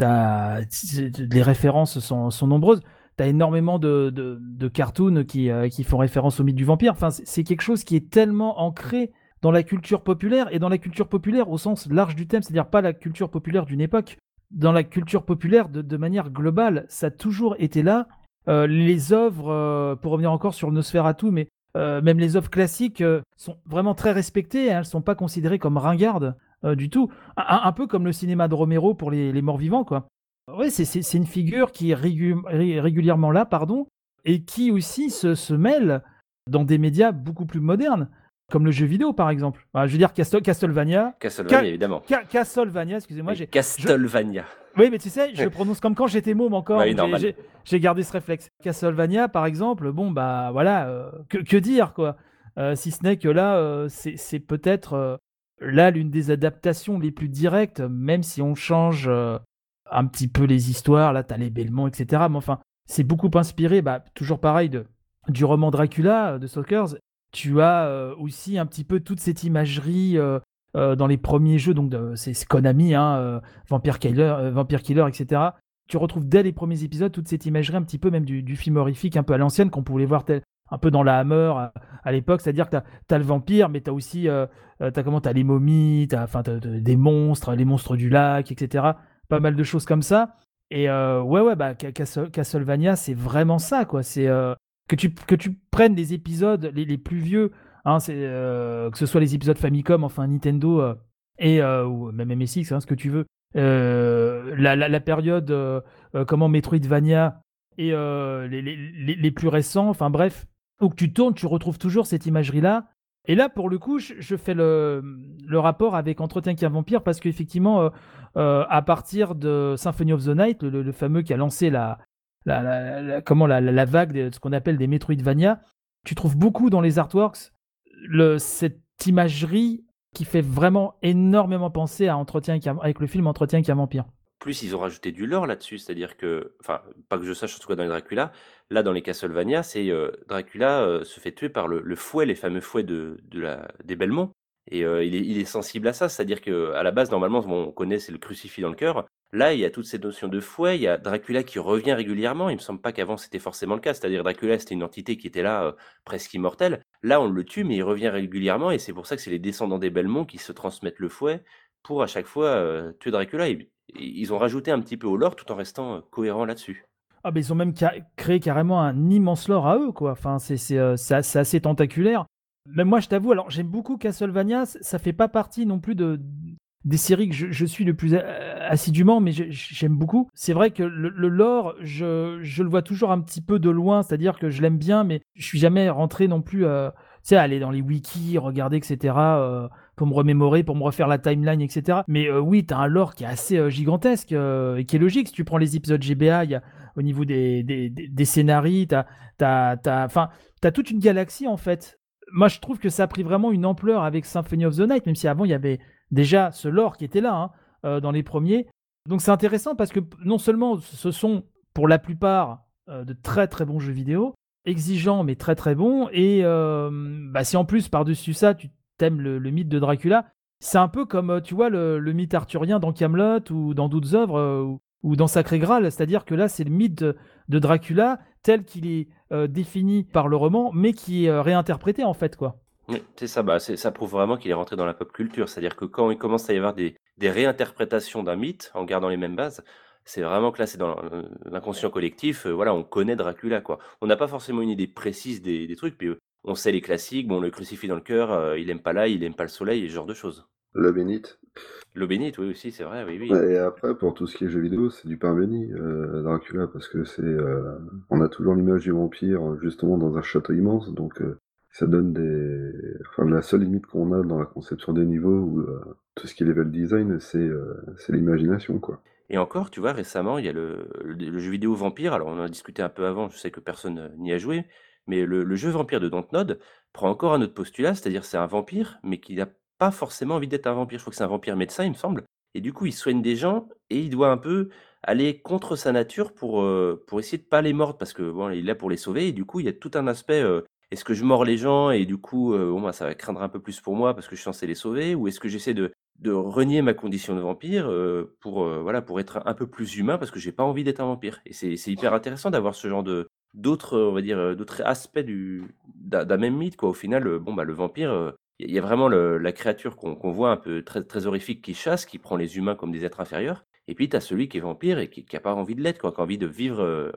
as, les références sont, sont nombreuses. Tu as énormément de, de, de cartoons qui, qui, font référence au mythe du vampire. Enfin, c'est quelque chose qui est tellement ancré dans la culture populaire et dans la culture populaire au sens large du thème, c'est-à-dire pas la culture populaire d'une époque. Dans la culture populaire, de, manière globale, ça a toujours été là. Euh, les œuvres, euh, pour revenir encore sur Nosferatu, mais euh, même les œuvres classiques sont vraiment très respectées. Hein, elles ne sont pas considérées comme ringardes du tout. Un, peu comme le cinéma de Romero pour les, morts vivants, quoi. Oui, c'est une figure qui est régulièrement là, pardon, et qui aussi se mêle dans des médias beaucoup plus modernes comme le jeu vidéo par exemple. je veux dire Castlevania. Castlevania, évidemment. Castlevania, excusez-moi. Castlevania. Oui, mais tu sais, je prononce comme quand j'étais môme encore. j'ai gardé ce réflexe. Castlevania, par exemple, bon, bah voilà, euh, que, dire quoi euh, Si ce n'est que là, euh, c'est peut-être là l'une des adaptations les plus directes, même si on change un petit peu les histoires. Là, t'as les Belmont, etc. Mais enfin, c'est beaucoup inspiré, bah, toujours pareil, de, du roman Dracula de Stalkers tu as euh, aussi un petit peu toute cette imagerie euh, euh, dans les premiers jeux, donc c'est Konami, hein, Vampire Killer, Vampire Killer, etc. Tu retrouves dès les premiers épisodes toute cette imagerie un petit peu même du, film horrifique un peu à l'ancienne qu'on pouvait voir un peu dans la Hammer à, l'époque, c'est-à-dire que tu as, le vampire, mais tu as aussi as comment, as les momies, des monstres, les monstres du lac, etc. Pas mal de choses comme ça. Et ouais, ouais, bah, Castlevania, c'est vraiment ça, quoi. C'est que tu, que tu prennes des épisodes les, les plus vieux, hein, euh, que ce soit les épisodes Famicom, enfin Nintendo, euh, et, euh, ou même MSX, hein, ce que tu veux, la, la, période, comment Metroidvania, et les, les, les, plus récents, enfin bref, où tu tournes, tu retrouves toujours cette imagerie-là. Et là, pour le coup, je, fais le, le, rapport avec Entretien qui a vampire parce qu'effectivement, à partir de Symphony of the Night, le, le, fameux qui a lancé la, la, comment la, vague de ce qu'on appelle des Metroidvania, tu trouves beaucoup dans les artworks cette imagerie qui fait vraiment énormément penser à Entretien avec le film Entretien qui a vampire. Plus ils ont rajouté du lore là-dessus, c'est-à-dire que, enfin, pas que je sache, en tout cas dans les Dracula, là dans les Castlevania, c'est euh, Dracula euh, se fait tuer par le, fouet, les fameux fouets de, des Belmont, et euh, il, est, il, est, sensible à ça, c'est-à-dire qu'à la base, normalement, on connaît, c'est le crucifix dans le cœur, Là, il y a toutes ces notions de fouet, il y a Dracula qui revient régulièrement. Il me semble pas qu'avant c'était forcément le cas, c'est-à-dire Dracula c'était une entité qui était là euh, presque immortelle. Là, on le tue, mais il revient régulièrement, et c'est pour ça que c'est les descendants des Belmont qui se transmettent le fouet pour à chaque fois euh, tuer Dracula. ils ont rajouté un petit peu au lore tout en restant euh, cohérents là-dessus. Ah, mais ils ont même créé carrément un immense lore à eux, quoi. Enfin, c'est assez tentaculaire. Même moi, je t'avoue, alors j'aime beaucoup Castlevania, ça fait pas partie non plus de, des séries que je, suis le plus assidûment, mais j'aime beaucoup. C'est vrai que le, lore, je, le vois toujours un petit peu de loin, c'est-à-dire que je l'aime bien, mais je suis jamais rentré non plus, euh, tu sais, aller dans les wikis, regarder, etc., euh, pour me remémorer, pour me refaire la timeline, etc. Mais euh, oui, tu as un lore qui est assez gigantesque et qui est logique. Si tu prends les épisodes GBA, au niveau des, des, scénarii, tu as, toute une galaxie, en fait. Moi, je trouve que ça a pris vraiment une ampleur avec Symphony of the Night, même si avant, il y avait déjà ce lore qui était là hein, euh, dans les premiers. Donc c'est intéressant parce que non seulement ce sont pour la plupart euh, de très très bons jeux vidéo, exigeants mais très très bons, et euh, bah, si en plus par-dessus ça tu t'aimes le, mythe de Dracula, c'est un peu comme tu vois le, mythe arthurien dans Camelot ou dans d'autres œuvres ou, dans Sacré Graal, c'est-à-dire que là c'est le mythe de, Dracula tel qu'il est défini par le roman, mais qui est réinterprété en fait quoi. C'est ça, bah, ça prouve vraiment qu'il est rentré dans la pop culture. C'est-à-dire que quand il commence à y avoir des, des réinterprétations d'un mythe en gardant les mêmes bases, c'est vraiment que là, c'est dans l'inconscient collectif. Euh, voilà, on connaît Dracula, quoi. On n'a pas forcément une idée précise des, des trucs, puis euh, on sait les classiques. Bon, le crucifix dans le cœur, euh, il aime pas l'ail, il aime pas le soleil, et ce genre de choses. Le bénite. Le bénite, oui, aussi, c'est vrai, oui, oui. Et après, pour tout ce qui est jeux vidéo, c'est du pain béni, Dracula, parce que c'est, on a toujours l'image du vampire, justement, dans un château immense, donc ça donne des. Enfin, la seule limite qu'on a dans la conception des niveaux ou euh, tout ce qui est level design, c'est euh, c'est l'imagination, quoi. Et encore, tu vois, récemment, il y a le, jeu vidéo Vampire. Alors, on en a discuté un peu avant, je sais que personne euh, n'y a joué, mais le, jeu Vampire de Dontnod prend encore un autre postulat, c'est-à-dire c'est un vampire, mais qui n'a pas forcément envie d'être un vampire. Je crois que c'est un vampire médecin, il me semble. et du coup, il soigne des gens et il doit un peu aller contre sa nature pour, pour essayer de pas les mordre parce que bon, il est là pour les sauver et du coup, il y a tout un aspect, est-ce que je mords les gens et du coup, heu, bon, bah, ça va craindre un peu plus pour moi parce que je suis censé les sauver? Ou est-ce que j'essaie de de renier ma condition de vampire, heu, pour, heu, voilà, pour être un peu plus humain parce que j'ai pas envie d'être un vampire? Et c'est hyper intéressant d'avoir ce genre d'autres, on va dire, d'autres aspects du d'un même mythe, quoi. Au final, bon, bah, le vampire, il y a vraiment la créature qu'on qu'on voit un peu très très horrifique qui chasse, qui prend les humains comme des êtres inférieurs et puis tu as celui qui est vampire et qui qui a pas envie de l'être, qui a envie de vivre,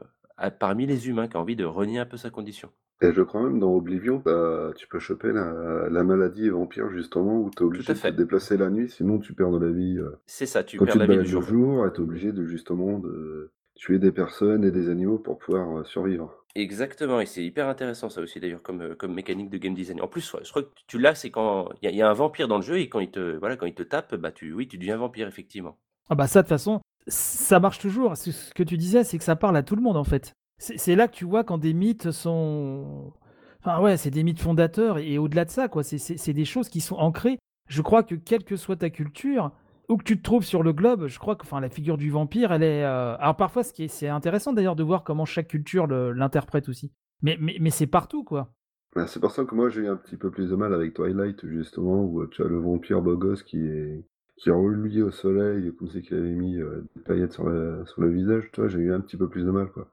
parmi les humains, qui a envie de renier un peu sa condition. Et je crois même dans Oblivion, bah, tu peux choper la, la maladie vampire justement où tu es Tout obligé de te fait. déplacer la nuit, sinon tu perds de la vie. euh, C'est ça, tu Quand perds tu te la vie balades le jour. jour, tu es obligé de justement de tuer des personnes et des animaux pour pouvoir euh, survivre. Exactement et c'est hyper intéressant ça aussi d'ailleurs comme, heu, comme mécanique de game design. En plus, ouais, je crois que tu l'as, c'est quand il y a il y a un vampire dans le jeu et quand il te voilà, quand il te tape, bah, tu oui, tu deviens vampire effectivement. Ah bah ça, de toute façon, ça marche toujours. Ce que tu disais, c'est que ça parle à tout le monde, en fait. C'est là que tu vois quand des mythes sont... Enfin ouais, c'est des mythes fondateurs et, au-delà de ça, quoi, c'est- des choses qui sont ancrées. Je crois que quelle que soit ta culture, où que tu te trouves sur le globe, je crois que la figure du vampire, elle est... euh, Alors parfois, c'est intéressant d'ailleurs de voir comment chaque culture l'interprète aussi. Mais, c'est partout, quoi. Ouais, C'est pour ça que moi j'ai un petit peu plus de mal avec Twilight justement, où euh, tu as le vampire beau gosse qui est qui est au soleil, comme c'est qu'il avait mis euh, des paillettes sur le, sur le visage, tu vois, j'ai eu un petit peu plus de mal quoi.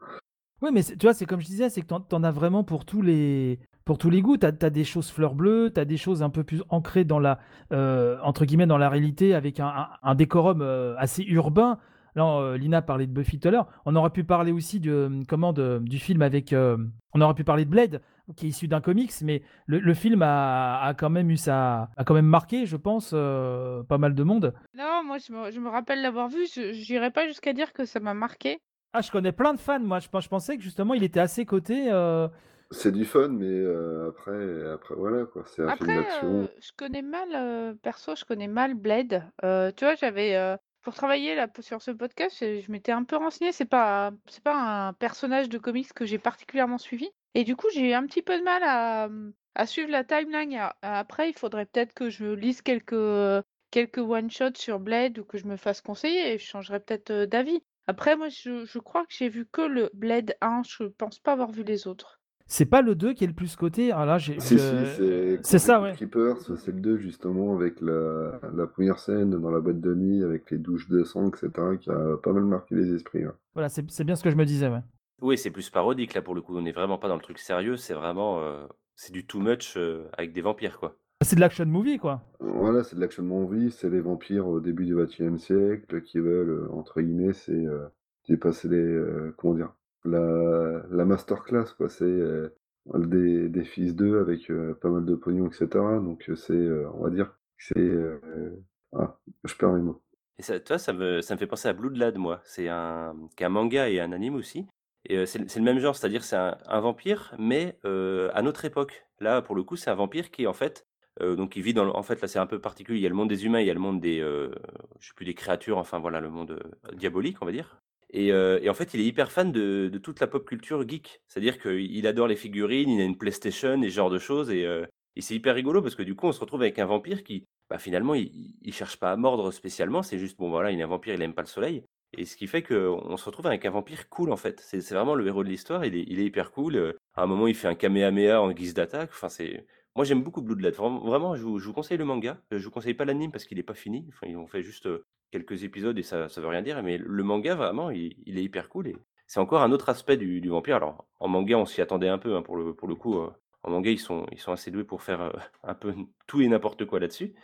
Ouais, mais tu vois, c'est comme je disais, c'est que t'en, t'en as vraiment pour tous les, pour tous les goûts. T'as, t'as des choses fleurs bleues, t'as des choses un peu plus ancrées dans la, euh, entre guillemets, dans la réalité, avec un, un- décorum euh, assez urbain. Là, euh, Lina parlait de Buffy tout à l'heure. On aurait pu parler aussi de, comment, du film avec, on aurait pu parler de Blade, qui est issu d'un comics, mais le, le film a, a quand même eu sa, a quand même marqué, je pense, pas mal de monde. Non, moi je me, je me rappelle l'avoir vu, je n'irai pas jusqu'à dire que ça m'a marqué. Ah, je connais plein de fans, moi. Je, je pensais que justement, il était assez coté. euh, C'est du fun, mais euh, après, après voilà quoi, c'est un film Après, d'action. euh, je connais mal, euh, perso, je connais mal Blade. Euh, tu vois, j'avais, euh, pour travailler là, sur ce podcast, je, je m'étais un peu renseignée. C'est pas, c'est pas un personnage de comics que j'ai particulièrement suivi. Et du coup, j'ai eu un petit peu de mal à, à suivre la timeline. Après, il faudrait peut-être que je lise quelques, quelques one-shots sur Blade ou que je me fasse conseiller et je changerai peut-être euh, d'avis. Après, moi, je, je crois que j'ai vu que le Blade 1. Je pense pas avoir vu les autres. C'est pas le 2 qui est le plus coté. Ah là, j'ai. Si, je- si, c'est C'est ça, ouais. Keepers, c'est le 2 justement, avec la, la première scène dans la boîte de nuit, avec les douches de sang, etc., qui a pas mal marqué les esprits. ouais. Voilà, c'est c'est bien ce que je me disais, ouais. Oui, c'est plus parodique là pour le coup, on n'est vraiment pas dans le truc sérieux, c'est vraiment, heu, c'est du too much, heu, avec des vampires quoi. C'est de l'action movie, quoi. Voilà, c'est de l'action movie, c'est les vampires au début du XXe siècle qui veulent, euh, entre guillemets, c'est euh, dépasser les, euh, comment dire, la, la masterclass, quoi. C'est euh, des, des fils d'eux avec euh, pas mal de pognon, etc. Donc c'est, euh, on va dire, c'est, euh, ah, je perds mes mots. Et ça, tu vois, ça me ça me fait penser à Bloodlad moi, c'est un qui est un manga et un anime aussi et c'est le même genre, c'est-à-dire c'est un un vampire mais à notre époque. Là, pour le coup, c'est un vampire qui en fait, donc il vit dans le en fait, là, c'est un peu particulier, il y a le monde des humains, il y a le monde des, heu, je sais plus, des créatures, enfin voilà, le monde, diabolique, on va dire. Et et en fait, il est hyper fan de toute la pop culture geek. C'est-à-dire qu'il adore les figurines, il a une PlayStation et ce genre de choses et et c'est hyper rigolo parce que du coup, on se retrouve avec un vampire qui, bah, finalement, il il cherche pas à mordre spécialement, c'est juste, bon, voilà, il est un vampire, il aime pas le soleil. Et ce qui fait qu'on se retrouve avec un vampire cool, en fait. C'est vraiment le héros de l'histoire, il est il est hyper cool, à un moment, il fait un kamehameha en guise d'attaque, enfin, c'est moi, j'aime beaucoup Bloodlad, vraiment vraiment, je vous je vous conseille le manga, heu, je vous conseille pas l'anime parce qu'il est pas fini, enfin, ils ont fait juste, heu, quelques épisodes et ça ça veut rien dire, mais le manga, vraiment, il il est hyper cool et c'est encore un autre aspect du du vampire. Alors, en manga, on s'y attendait un peu, hein, pour le pour le coup, heu, en manga, ils sont ils sont assez doués pour faire, heu, un peu tout et n'importe quoi là-dessus,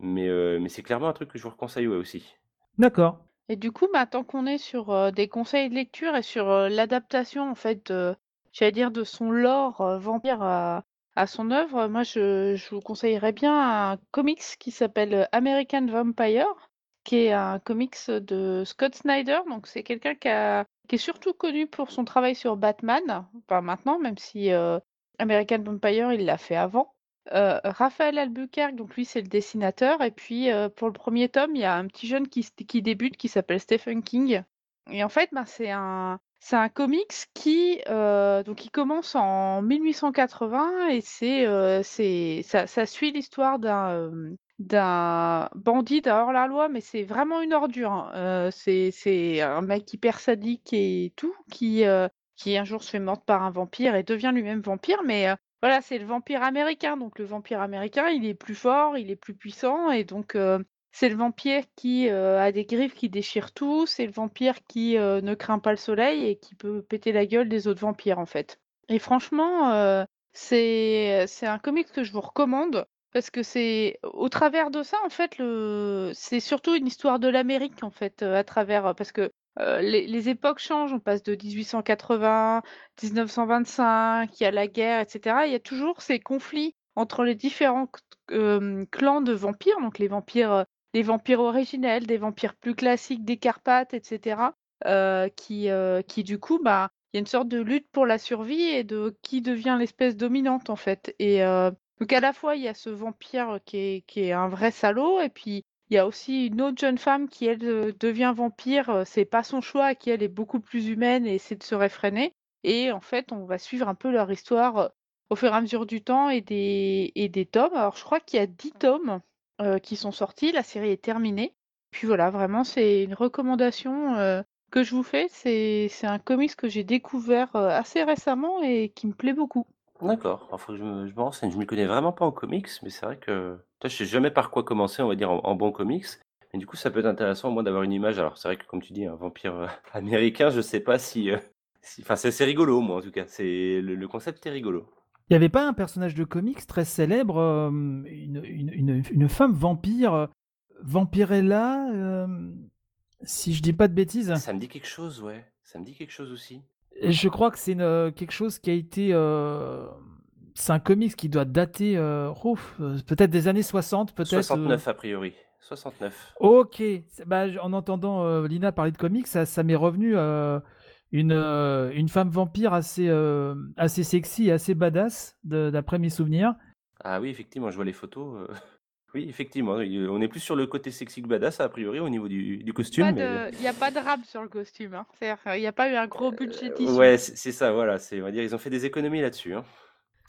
mais mais c'est clairement un truc que je vous conseille, ouais, aussi. D'accord. Et du coup, bah, tant qu'on est sur euh, des conseils de lecture et sur euh, l'adaptation, en fait, de, j'allais dire, de son lore euh, vampire à, à son œuvre, moi, je, vous conseillerais bien un comics qui s'appelle euh, American Vampire, qui est un comics de Scott Snyder. Donc, c'est quelqu'un qui, est surtout connu pour son travail sur Batman, pas maintenant, même si euh, American Vampire, il l'a fait avant. Euh, Raphaël Albuquerque, donc lui c'est le dessinateur, et puis pour le premier tome, il y a un petit jeune qui, qui débute qui s'appelle Stephen King. Et en fait, ben, c'est un, c'est un comics qui, euh, donc commence en 1880 et c'est, euh, ça, suit l'histoire d'un, euh, bandit, hors-la-loi, mais c'est vraiment une ordure, hein. c'est c'est un mec hyper sadique et tout, qui, qui un jour se fait mordre par un vampire et devient lui-même vampire, mais voilà, c'est le vampire américain. Donc le vampire américain, il est plus fort, il est plus puissant et donc c'est le vampire qui a des griffes qui déchirent tout, c'est le vampire qui ne craint pas le soleil et qui peut péter la gueule des autres vampires en fait. Et franchement, c'est c'est un comics que je vous recommande parce que c'est au travers de ça en fait le c'est surtout une histoire de l'Amérique en fait à travers parce que les, les, époques changent, on passe de 1880, 1925, il y a la guerre, etc. Il y a toujours ces conflits entre les différents clans de vampires, donc les vampires des vampires originels, des vampires plus classiques des Carpates, etc. Euh, qui, euh, qui du coup, bah, il y a une sorte de lutte pour la survie et de qui devient l'espèce dominante en fait. Et euh, donc à la fois il y a ce vampire qui est, qui est un vrai salaud et puis il y a aussi une autre jeune femme qui elle devient vampire. C'est pas son choix, qui elle est beaucoup plus humaine et essaie de se réfréner. Et en fait, on va suivre un peu leur histoire au fur et à mesure du temps et des, et des tomes. Alors je crois qu'il y a 10 tomes euh, qui sont sortis. La série est terminée. Puis voilà, vraiment, c'est une recommandation euh, que je vous fais. C'est un comics que j'ai découvert euh, assez récemment et qui me plaît beaucoup. D'accord, il faut que je me, me renseigne. Je ne m'y connais vraiment pas en comics, mais c'est vrai que toi, je sais jamais par quoi commencer, on va dire, en, bon comics. Et du coup, ça peut être intéressant, moi, d'avoir une image. Alors, c'est vrai que, comme tu dis, un vampire américain, je sais pas si. Enfin, c'est rigolo, moi, en tout cas. Le concept est rigolo. Il n'y avait pas un personnage de comics très célèbre, euh, une, une, une, femme vampire, euh, Vampirella, euh, si je dis pas de bêtises. Ça me dit quelque chose, ouais. Ça me dit quelque chose aussi. je crois que c'est quelque chose qui a été. c'est un comics qui doit dater peut-être des années 60, peut-être. 69 a priori. 69. Ok. Bah, en entendant Lina parler de comics, ça, ça m'est revenu une, euh, une femme vampire assez, euh, assez sexy, assez badass, d'après mes souvenirs. Ah oui, effectivement, je vois les photos. Euh. Oui, effectivement, on est plus sur le côté sexy que badass, a priori, au niveau du, du costume. Il n'y a pas de rame sur le costume. Hein. Il n'y a pas eu un gros budget tissu. ouais, c'est ça, voilà. On va dire ils ont fait des économies là-dessus. Hein.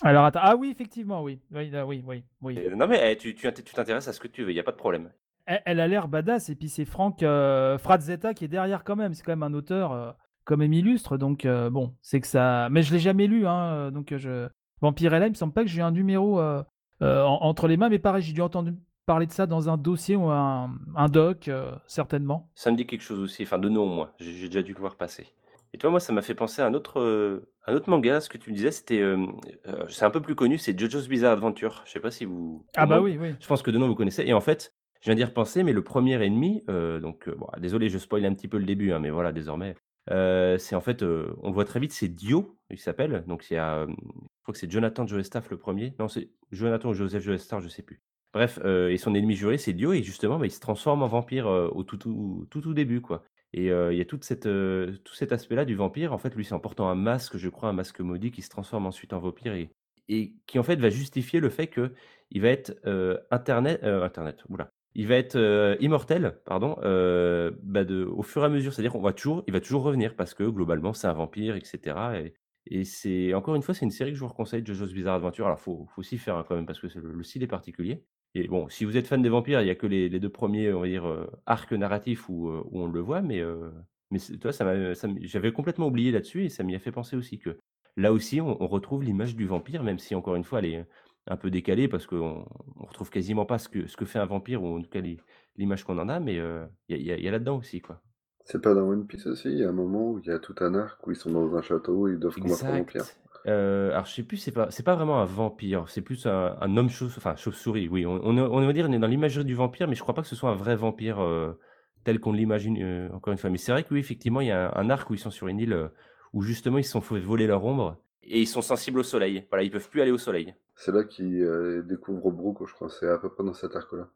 Alors, attends. Ah oui, effectivement, oui. Oui, oui, oui. oui. non, mais eh, tu t'intéresses à ce que tu veux, il n'y a pas de problème. Elle, a l'air badass, et puis c'est Franck Frazetta qui est derrière quand même. C'est quand même un auteur comme illustre. Donc, euh, bon, c'est que ça. Mais je l'ai jamais lu, hein, euh, donc je. Vampirella, il me semble pas que j'ai un numéro euh, entre les mains, mais pareil, j'ai dû entendre parler de ça dans un dossier ou un, doc, certainement. Ça me dit quelque chose aussi, enfin de nom, moi, j'ai déjà dû le voir passer. Et toi, moi, ça m'a fait penser à un autre, un autre manga, ce que tu me disais, c'était, c'est un peu plus connu, c'est JoJo's Bizarre Adventure. Je sais pas si vous. Ah bah oui, oui. Je pense que de nom vous connaissez. Et en fait, je viens d'y repenser, mais le premier ennemi, donc, bon, désolé, je spoil un petit peu le début, hein, mais voilà, désormais, euh, c'est en fait, euh, on voit très vite, c'est Dio, il s'appelle. Donc y a, je crois que c'est Jonathan Joestaff le premier. Non, c'est Jonathan ou Joseph Joestaff, je sais plus. Bref, euh, et son ennemi juré, c'est Dio, et justement, bah, il se transforme en vampire au tout tout, tout, tout début, quoi. Et il y a toute cette, tout cet aspect-là du vampire. En fait, lui, c'est en portant un masque, je crois, un masque maudit, qui se transforme ensuite en vampire et, et qui en fait va justifier le fait que il va être internet, internet, oula, il va être immortel, pardon, bah, de, au fur et à mesure. C'est-à-dire qu'on va toujours, il va toujours revenir parce que globalement c'est un vampire, etc. Et, c'est encore une fois, c'est une série que je vous conseille, JoJo's Bizarre Adventure. Alors faut, faut aussi faire quand même parce que le, style est particulier. Et bon, si vous êtes fan des vampires, il n'y a que les, deux premiers, dire, arcs narratifs où, on le voit, mais mais toi, ça j'avais complètement oublié là-dessus et ça m'y a fait penser aussi que là aussi, on, on retrouve l'image du vampire, même si encore une fois, elle est un peu décalé parce qu'on on retrouve quasiment pas ce que, ce que fait un vampire, ou en tout cas l'image qu'on en a, mais il y a, là-dedans aussi. quoi. C'est pas dans One Piece aussi, il y a un moment où il y a tout un arc où ils sont dans un château et ils doivent combattre un vampire. Euh, alors je sais plus, c'est pas, c'est pas vraiment un vampire, c'est plus un, homme chauve, enfin chauve-souris, oui. On, on, va dire on est dans l'imagerie du vampire, mais je crois pas que ce soit un vrai vampire tel qu'on l'imagine encore une fois. Mais c'est vrai que oui, effectivement, il y a un, arc où ils sont sur une île où justement ils se sont fait voler leur ombre et ils sont sensibles au soleil. Voilà, ils peuvent plus aller au soleil. C'est là qu'ils euh, découvrent Brooke, je crois. C'est à peu près dans cet arc-là.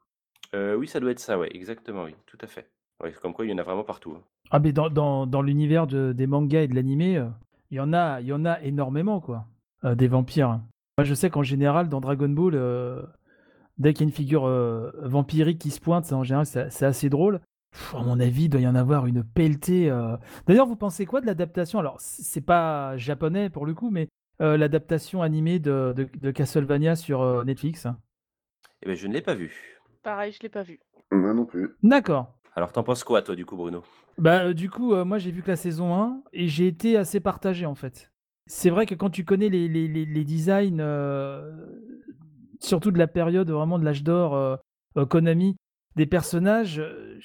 Euh, oui, ça doit être ça, ouais, exactement, oui, tout à fait. comme quoi, il y en a vraiment partout. Hein. Ah, mais dans, dans, dans l'univers de, des mangas et de l'animé, euh, il y en a, il y en a énormément, quoi. des vampires. Moi, je sais qu'en général, dans Dragon Ball, dès qu'il y a une figure vampirique qui se pointe, en général, c'est assez drôle. À mon avis, il doit y en avoir une pelletée. D'ailleurs, vous pensez quoi de l'adaptation? Alors, c'est pas japonais pour le coup, mais euh, l'adaptation animée de, de, Castlevania sur euh, Netflix? Eh ben, je ne l'ai pas vu. Pareil, je l'ai pas vu. Moi non plus. D'accord. Alors, t'en penses quoi, toi, du coup, Bruno? Bah, euh, du coup, euh, moi j'ai vu que la saison 1 et j'ai été assez partagé en fait. C'est vrai que quand tu connais les, les, les, les designs, euh, surtout de la période vraiment de l'âge d'or, euh, euh, Konami, des personnages, euh,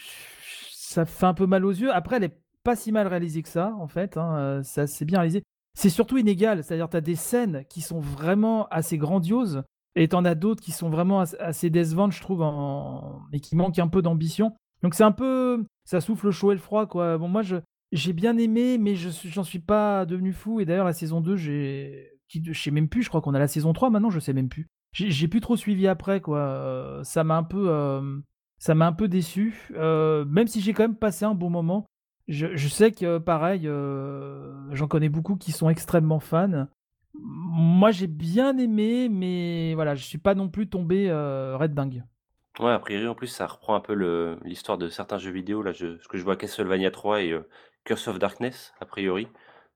ça fait un peu mal aux yeux. Après, elle est pas si mal réalisée que ça, en fait. Hein, euh, ça c'est bien réalisé. C'est surtout inégal, c'est-à-dire tu as des scènes qui sont vraiment assez grandioses et t'en as d'autres qui sont vraiment as- assez décevantes, je trouve, en... et qui manquent un peu d'ambition. Donc c'est un peu, ça souffle le chaud et le froid, quoi. Bon, moi je j'ai bien aimé, mais je j'en suis pas devenu fou. Et d'ailleurs la saison 2, j'ai, je sais même plus. Je crois qu'on a la saison 3 maintenant, je sais même plus. J'ai j'ai plus trop suivi après, quoi. Euh, Ça m'a un peu, euh, ça m'a un peu déçu. Euh, même si j'ai quand même passé un bon moment. Je, je sais que pareil, euh, j'en connais beaucoup qui sont extrêmement fans. Moi j'ai bien aimé, mais voilà, je suis pas non plus tombé euh, red dingue. Ouais, a priori, en plus, ça reprend un peu l'histoire de certains jeux vidéo. Là, je, ce que je vois Castlevania 3 et Curse of Darkness, a priori.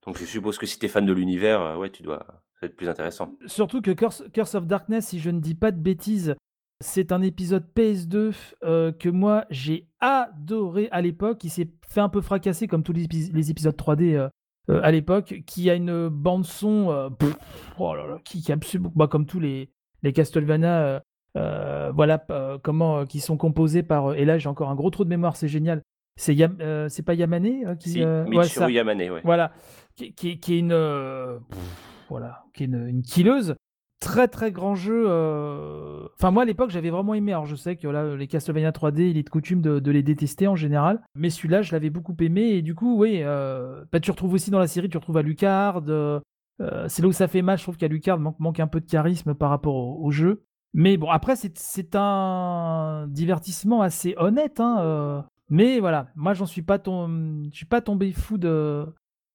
Donc, je suppose que si t'es fan de l'univers, ouais, tu dois. Être plus intéressant. Surtout que Curse, Curse of Darkness, si je ne dis pas de bêtises, c'est un épisode PS2 euh, que moi j'ai adoré à l'époque. Il s'est fait un peu fracasser comme tous les, épis- les épisodes 3D euh, euh, à l'époque, qui a une bande son pff, oh là là, qui, qui est absolument bah, comme tous les, les Castlevania. voilà comment qui sont composés par et là j'ai encore un gros trou de mémoire c'est génial c'est Yam- c'est pas Yamane qui Si, ouais, Michiru ça. Yamane, ouais. Voilà, qui, qui- qui est une, pff, voilà, qui est une, une killeuse. Très très grand jeu. euh, Enfin moi à l'époque j'avais vraiment aimé. Alors je sais que là les Castlevania 3D il est de coutume de, les détester en général, mais celui-là je l'avais beaucoup aimé et du coup oui, euh, bah, tu retrouves aussi dans la série tu retrouves Alucard. euh, euh, c'est là où ça fait mal. Je trouve qu'Alucard manque, manque un peu de charisme par rapport au, jeu. Mais bon après c'est c'est un divertissement assez honnête. Hein, euh, mais voilà, moi j'en suis pas tom- je suis pas tombé fou de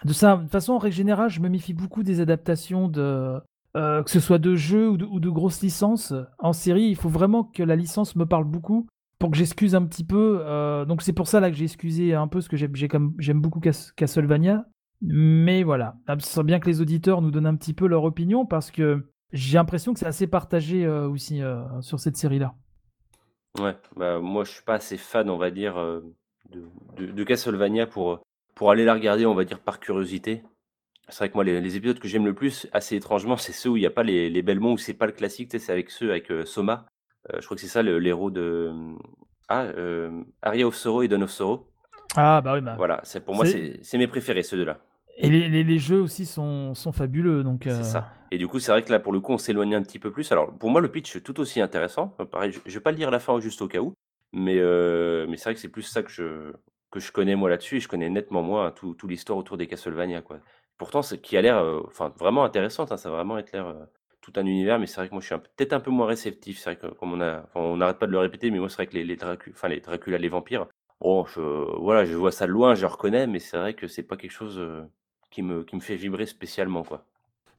de ça. De toute façon, en règle générale, je me méfie beaucoup des adaptations de. Euh, que ce soit de jeux ou de, ou de grosses licences. En série, il faut vraiment que la licence me parle beaucoup pour que j'excuse un petit peu. euh, donc c'est pour ça là que j'ai excusé un peu, parce que j'aime beaucoup Cas- Castlevania. Mais voilà, Ah, ce serait bien que les auditeurs nous donnent un petit peu leur opinion, parce que j'ai l'impression que c'est assez partagé euh, aussi sur cette série-là. Ouais, bah, moi, je suis pas assez fan, on va dire, de, de, Castlevania pour, pour aller la regarder, on va dire, par curiosité. C'est vrai que moi, les, les épisodes que j'aime le plus, assez étrangement, c'est ceux où il n'y a pas les, les Belmont, où c'est pas le classique, tu sais, c'est avec ceux avec euh, Soma. Euh, je crois que c'est ça le- l'héros de. Ah, euh, Aria of Sorrow et Dawn of Sorrow. Ah bah oui, bah. Voilà, c'est pour moi, C'est- c'est c'est mes préférés, ceux deux-là. Et les, les- les jeux aussi sont, sont fabuleux, donc. euh, C'est ça. Et du coup, c'est vrai que là, pour le coup, on s'éloigne un petit peu plus. Alors, pour moi, le pitch est tout aussi intéressant. Euh, Pareil, je, je vais pas le lire la fin juste au cas où, mais, euh, mais c'est vrai que c'est plus ça que je, que je connais moi là-dessus et je connais nettement moins tout, tout l'histoire autour des Castlevania, quoi. Pourtant, c'est qui a l'air, vraiment intéressante. hein, ça a vraiment être l'air tout un univers, mais c'est vrai que moi, je suis peut-être un peu moins réceptif. C'est vrai que comme on n'arrête pas de le répéter, mais moi, c'est vrai que les, Dracula, les vampires. Bon, je, voilà, je vois ça de loin, je reconnais, mais c'est vrai que c'est pas quelque chose qui me, qui me fait vibrer spécialement, quoi.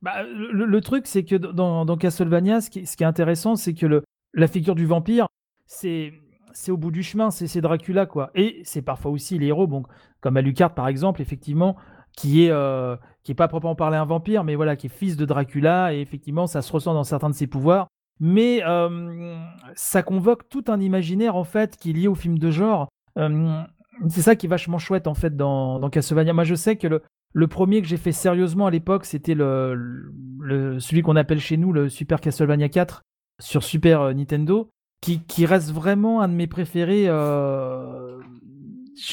Bah, le, truc, c'est que dans, dans Castlevania, ce qui, ce est intéressant, c'est que la figure du vampire, c'est c'est au bout du chemin, c'est c'est Dracula, quoi. Et c'est parfois aussi les héros, bon, comme Alucard, par exemple, effectivement, qui est, euh, qui est pas proprement parler un vampire, mais voilà, qui est fils de Dracula, et effectivement, ça se ressent dans certains de ses pouvoirs. Mais euh, ça convoque tout un imaginaire, en fait, qui est lié au film de genre. Euh, c'est ça qui est vachement chouette, en fait, dans, dans Castlevania. Moi, je sais que le, le premier que j'ai fait sérieusement à l'époque, c'était le, le- celui qu'on appelle chez nous le Super Castlevania 4 sur Super Nintendo, qui, qui reste vraiment un de mes préférés. je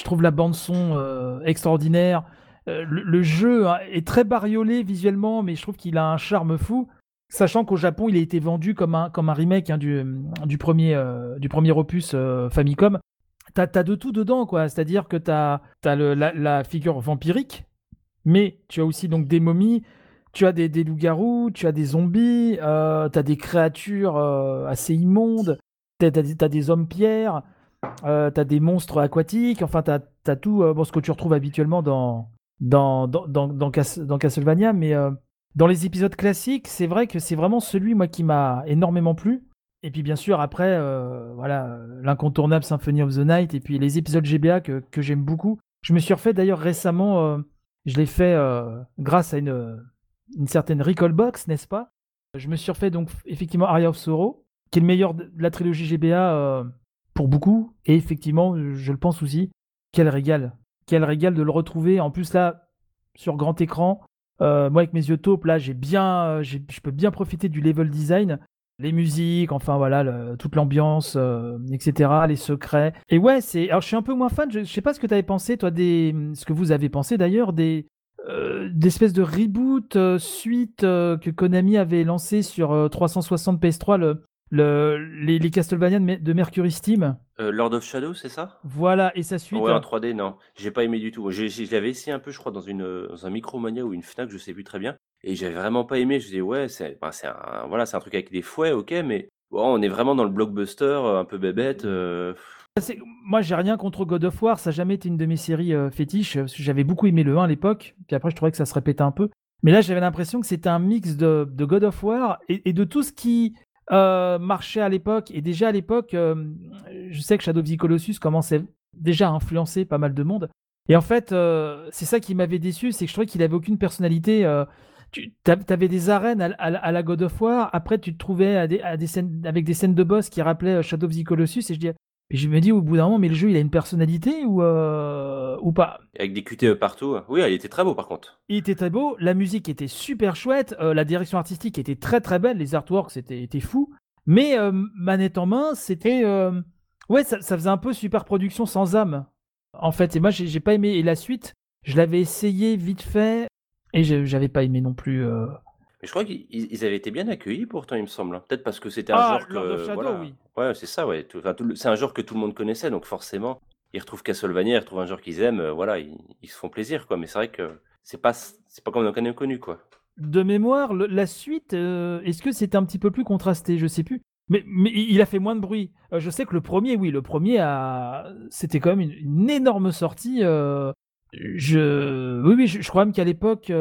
trouve la bande son extraordinaire. Euh, le, jeu hein, est très bariolé visuellement, mais je trouve qu'il a un charme fou. Sachant qu'au Japon, il a été vendu comme un, comme un remake hein, du, premier, euh, du premier opus euh, Famicom. T'as as de tout dedans, quoi. C'est-à-dire que t'as as, la, la figure vampirique, mais tu as aussi donc des momies, tu as des, loups-garous, tu as des zombies, euh, tu as des créatures assez immondes, tu as, des hommes-pierres, euh, tu as des monstres aquatiques, enfin tu as, tout bon, ce que tu retrouves habituellement dans, dans, dans, dans, dans, Cas- dans Castlevania, mais euh, dans les épisodes classiques, c'est vrai que c'est vraiment celui moi qui m'a énormément plu. Et puis bien sûr après, euh, voilà, l'incontournable Symphony of the Night, et puis les épisodes GBA que, j'aime beaucoup. Je me suis refait d'ailleurs récemment, euh, je l'ai fait grâce à une, certaine Recall Box, n'est-ce pas? Je me suis refait donc effectivement Aria of Sorrow, qui est le meilleur de la trilogie GBA, pour beaucoup. Et effectivement, je le pense aussi. Quel régal. Quel régal de le retrouver. En plus, là, sur grand écran, moi, avec mes yeux taupes, là, j'ai bien, je peux bien profiter du level design les musiques, enfin voilà, toute l'ambiance, etc., les secrets. Et ouais, c'est. Alors je suis un peu moins fan. Je, sais pas ce que tu avais pensé, toi, des. Ce que vous avez pensé d'ailleurs des euh, d'espèces de reboot euh, suite euh, que Konami avait lancé sur 360 PS3, le, le, les, les Castlevania de, Mercury Steam. Lord of Shadow, c'est ça? Voilà, et sa suite. Ouais, en 3D, non. J'ai pas aimé du tout. Je l'avais essayé un peu, je crois, dans, une, dans un Micromania ou une Fnac, je sais plus très bien. Et j'avais vraiment pas aimé. Je disais, ouais, c'est un, voilà, un truc avec des fouets, ok, mais bon, on est vraiment dans le blockbuster, un peu bébête. Moi, j'ai rien contre God of War, ça n'a jamais été une de mes séries euh, fétiches, j'avais beaucoup aimé le 1 à l'époque, puis après je trouvais que ça se répétait un peu. Mais là, j'avais l'impression que c'était un mix de, God of War et, de tout ce qui euh, marchait à l'époque. Et déjà à l'époque, euh, je sais que Shadow of the Colossus commençait déjà à influencer pas mal de monde. Et en fait, c'est ça qui m'avait déçu, c'est que je trouvais qu'il avait aucune personnalité. tu avais des arènes à, la God of War, après tu te trouvais à des, scènes, avec des scènes de boss qui rappelaient Shadow of the Colossus, et je dis et je me dis au bout d'un moment, mais le jeu, il a une personnalité ou, euh, ou pas? Avec des QTE partout. Oui, il était très beau par contre. Il était très beau, la musique était super chouette, euh, la direction artistique était très très belle, les artworks c'était était fou. Mais euh, manette en main, c'était. Ouais, ça, ça, faisait un peu super production sans âme. En fait, et moi, j'ai pas aimé. Et la suite, je l'avais essayé vite fait, et j'avais pas aimé non plus je crois qu'ils avaient été bien accueillis pourtant, il me semble. Hein. Peut-être parce que c'était un ah, genre que. voilà. oui. Ouais, c'est ça, ouais. c'est un genre que tout le monde connaissait, donc forcément, ils retrouvent Castlevania, ils retrouvent un genre qu'ils aiment, euh, voilà, ils, se font plaisir, quoi. Mais c'est vrai que c'est pas, c'est pas comme un connu, quoi. De mémoire, la suite, euh, est-ce que c'était un petit peu plus contrasté? Je sais plus. Mais, mais il a fait moins de bruit. Euh, je sais que le premier, oui, le premier, a... c'était quand même une, énorme sortie. je... Oui, oui, je, crois même qu'à l'époque,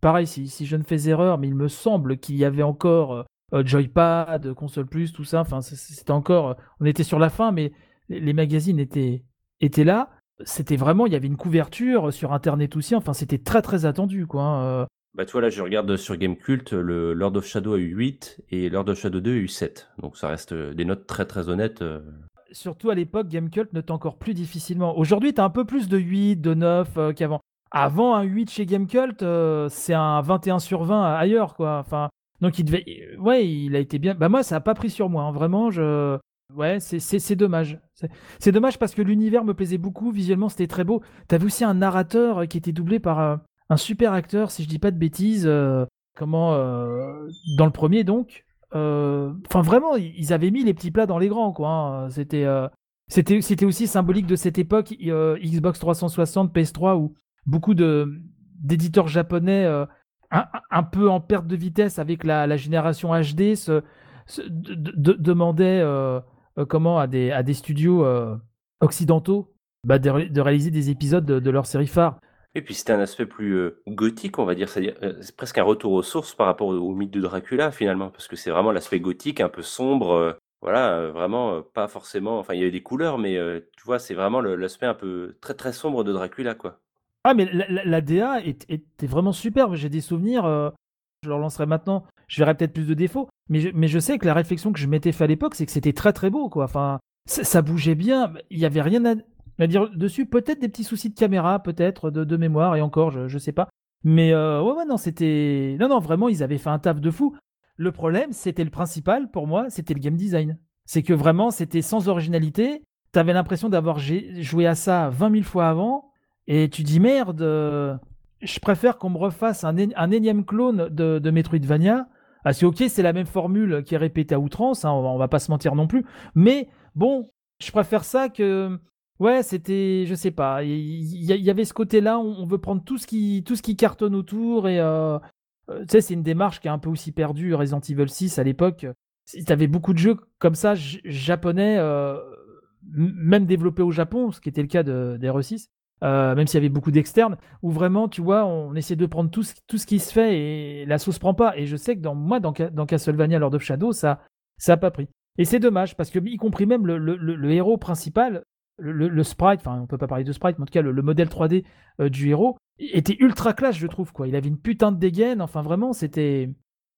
pareil, si, si, je ne fais erreur, mais il me semble qu'il y avait encore euh, Joypad, console plus, tout ça. Enfin, c'était encore. Euh, on était sur la fin, mais les, magazines étaient, étaient là. C'était vraiment, il y avait une couverture sur Internet aussi. Enfin, c'était très très attendu, quoi. Hein, euh. Bah, tu vois, là, je regarde sur Gamecult, le Lord of Shadow a eu 8 et Lord of Shadow 2 a eu 7. Donc, ça reste des notes très très honnêtes. Surtout à l'époque, Gamecult note encore plus difficilement. Aujourd'hui, tu as un peu plus de 8, de 9 qu'avant. Avant un 8 chez Gamecult, euh, c'est un 21 sur 20 ailleurs, quoi. Enfin, donc il devait. Ouais, il a été bien. Bah, moi, ça n'a pas pris sur moi. Hein. Vraiment. Ouais, c'est dommage. C'est dommage parce que l'univers me plaisait beaucoup. Visuellement, c'était très beau. T'avais aussi un narrateur qui était doublé par euh, un super acteur, si je dis pas de bêtises. Euh, comment. dans le premier, donc. Enfin, vraiment, ils avaient mis les petits plats dans les grands, quoi. Hein. C'était. C'était aussi symbolique de cette époque Xbox 360, PS3 où beaucoup de d'éditeurs japonais euh, un, peu en perte de vitesse avec la, génération HD se, demandaient euh, euh, comment à des, à des studios occidentaux bah, de, réaliser des épisodes de, leur série phare. Et puis c'était un aspect plus gothique, on va dire, c'est-à-dire c'est presque un retour aux sources par rapport au, mythe de Dracula finalement, parce que c'est vraiment l'aspect gothique, un peu sombre, voilà, vraiment pas forcément. Enfin, il y avait des couleurs, mais tu vois, c'est vraiment l'aspect un peu très très sombre de Dracula, quoi. Ah, mais la, DA était vraiment superbe. J'ai des souvenirs. Euh, je le relancerai maintenant. Je verrai peut-être plus de défauts. Mais je, mais je sais que la réflexion que je m'étais fait à l'époque, c'est que c'était très très beau. Quoi. Enfin, ça, bougeait bien. Il n'y avait rien à, dire dessus. Peut-être des petits soucis de caméra, peut-être, de, mémoire. Et encore, je, ne sais pas. Mais euh, ouais, non, c'était. Non, non, vraiment, ils avaient fait un taf de fou. Le problème, c'était le principal pour moi, c'était le game design. C'est que vraiment, c'était sans originalité. Tu avais l'impression d'avoir joué à ça 20 000 fois avant et tu dis merde, euh, je préfère qu'on me refasse un, énième clone de, de Metroidvania. Ah, c'est ok, c'est la même formule qui est répétée à outrance, hein, on, va, pas se mentir non plus. Mais bon, je préfère ça que. Ouais, c'était. Je sais pas. Il y, avait ce côté-là, on, veut prendre tout ce, qui, tout ce qui cartonne autour. Et. Euh, euh, tu sais, c'est une démarche qui est un peu aussi perdue. Resident Evil 6 à l'époque. Tu avais beaucoup de jeux comme ça, japonais, même développés au Japon, ce qui était le cas de, des 6 euh, même s'il y avait beaucoup d'externes, où vraiment, tu vois, on essaie de prendre tout ce, qui se fait et la sauce prend pas. Et je sais que dans moi, dans, Castlevania Lord of Shadow, ça ça pas pris. Et c'est dommage, parce que y compris même le, héros principal, le, sprite, enfin on peut pas parler de sprite, mais en tout cas le, modèle 3D euh, du héros, était ultra classe, je trouve. quoi. Il avait une putain de dégaine, enfin vraiment, c'était...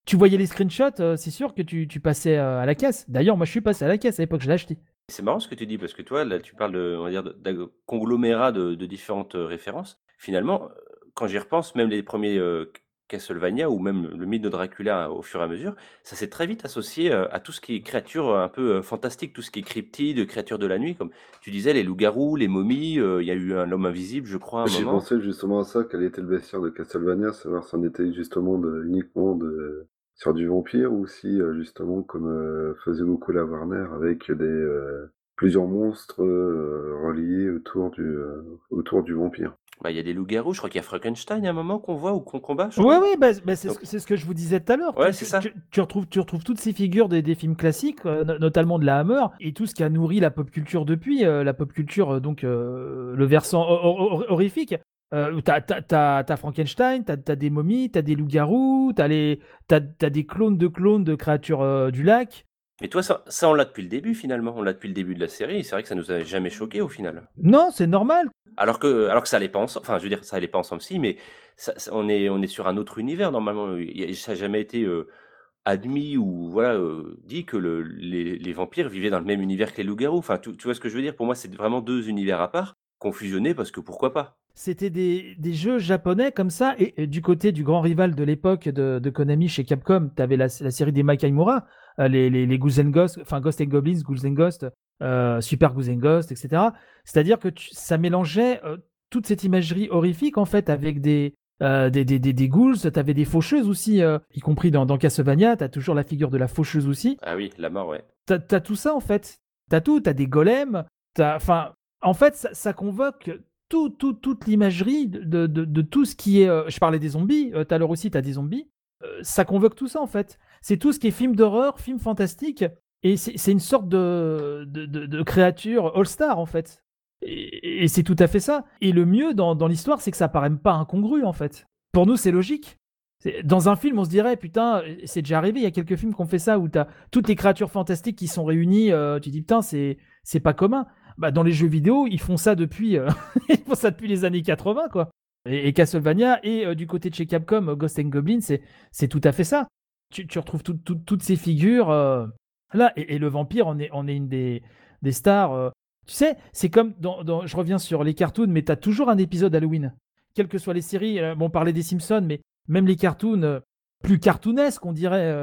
Tu voyais les screenshots, euh, c'est sûr que tu, tu passais à la caisse. D'ailleurs, moi je suis passé à la caisse à l'époque, je l'ai acheté. C'est marrant ce que tu dis parce que toi, là, tu parles de, on va dire, de- d'un conglomérat de, de différentes euh, références. Finalement, euh, quand j'y repense, même les premiers euh, Castlevania ou même le mythe de Dracula au fur et à mesure, ça s'est très vite associé euh, à tout ce qui est créatures euh, un peu euh, fantastiques, tout ce qui est cryptide, créatures de la nuit, comme tu disais, les loups-garous, les momies. euh, Il y a eu un homme invisible, je crois, à un J'ai moment. pensé justement à ça, quel était le bestiaire de Castlevania, savoir si on était justement de, uniquement de, sur du vampire ou si euh, justement comme euh, faisait beaucoup la Warner avec des euh, plusieurs monstres euh, reliés autour du euh, autour du vampire. Bah, il y a des loups-garous, je crois qu'il y a Frankenstein à un moment qu'on voit ou qu'on combat. je Ouais, crois. ouais, bah, bah, c'est ce, Donc- que- c'est ce que je vous disais tout à l'heure. Ouais, Tu- c'est tu, ça. Tu, tu retrouves, tu retrouves toutes ces figures des, des films classiques, euh, no- notamment de la Hammer, et tout ce qui a nourri la pop culture depuis, euh, la pop culture, euh, donc euh, le versant hor- hor- hor- horrifique. Euh, t'as, t'as, t'as- t'as Frankenstein, t'as, t'as des momies, t'as des loups-garous, t'as, les, t'as, t'as des clones de clones de créatures euh, du lac. Mais toi, ça, ça on l'a depuis le début finalement. On l'a depuis le début de la série. C'est vrai que ça nous a jamais choqué au final. Non, c'est normal. Alors que, alors que ça allait pas ensemble. Enfin, je veux dire, ça allait pas ensemble, si, mais ça- ça- on est, on est sur un autre univers normalement. Ça n'a jamais été euh, admis ou voilà euh, dit que le- les, les vampires vivaient dans le même univers que les loups-garous. Enfin, tu, tu vois ce que je veux dire? Pour moi, c'est vraiment deux univers à part, confusionnés parce que pourquoi pas? C'était des, des jeux japonais comme ça. Et, et du côté du grand rival de l'époque de, de Konami chez Capcom, tu avais la, la série des Makaimura, euh, les, les, les Ghouls and Ghosts, enfin Ghost and Goblins, Ghouls and Ghosts, euh, Super Ghouls and Ghosts, etc. C'est-à-dire que tu- ça mélangeait euh, toute cette imagerie horrifique en fait avec des, euh, des, des, des, des ghouls, t'avais des faucheuses aussi, euh, y compris dans, dans Castlevania, t'as toujours la figure de la faucheuse aussi. Ah oui, la mort, ouais. T'as as tout ça en fait. T'as tout, t'as des golems, t'as. Enfin, en fait, ça, ça convoque tout, tout, toute l'imagerie de, de, tout ce qui est. euh, je parlais des zombies, euh, tout à l'heure aussi, t'as des zombies. Euh, ça convoque tout ça en fait. C'est tout ce qui est film d'horreur, film fantastique, et c'est une sorte de, de, de, créature all-star en fait. Et, c'est tout à fait ça. Et le mieux dans, dans l'histoire, c'est que ça paraît pas incongru en fait. Pour nous, c'est logique. Dans un film, on se dirait, putain, c'est déjà arrivé, il y a quelques films qui ont fait ça, où t'as toutes les créatures fantastiques qui sont réunies, tu dis, putain, c'est pas commun. Bah, dans les jeux vidéo, ils font ça depuis, euh, les années 80, quoi. Et, Castlevania, et euh, du côté de chez Capcom, euh, Ghost and Goblin, c'est tout à fait ça. Tu, tu retrouves tout- tout- toutes ces figures là, et, le vampire, on est, une des, stars. Tu sais, c'est comme, dans, je reviens sur les cartoons, mais t'as toujours un épisode Halloween. Quelles que soient les séries, bon, on parlait des Simpsons, mais même les cartoons plus cartoonesques, on dirait,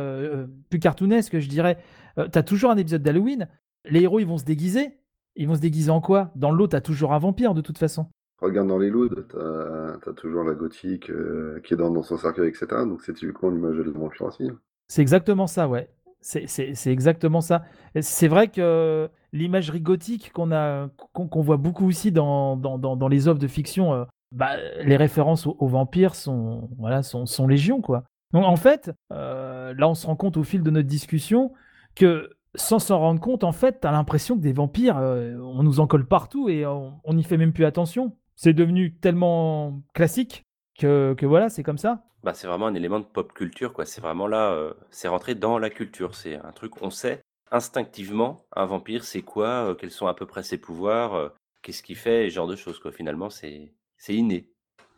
plus cartoonesques, je dirais, euh, t'as toujours un épisode d'Halloween. Les héros, ils vont se déguiser. Ils vont se déguiser en quoi? Dans l'eau, t'as toujours un vampire, de toute façon. Regarde dans les loads, t'as as toujours la gothique euh, qui est dans, dans son cercueil, etc. Donc c'est typiquement l'image de vampire aussi. C'est exactement ça, ouais. C'est- exactement ça. C'est vrai que l'imagerie gothique qu'on a, qu'on voit beaucoup aussi dans, dans, dans, dans les œuvres de fiction, euh, bah, les références aux, aux vampires sont, voilà, sont, sont légion, quoi. Donc en fait, euh, là, on se rend compte au fil de notre discussion que sans s'en rendre compte, en fait, t'as l'impression que des vampires, euh, on nous en colle partout et on n'y fait même plus attention. C'est devenu tellement classique que, que voilà, c'est comme ça. Bah, c'est vraiment un élément de pop culture, quoi. C'est vraiment là, euh, c'est rentré dans la culture. C'est un truc, on sait instinctivement, un vampire, c'est quoi, euh, quels sont à peu près ses pouvoirs, qu'est-ce qu'il fait, ce genre de choses, quoi. Finalement, c'est inné.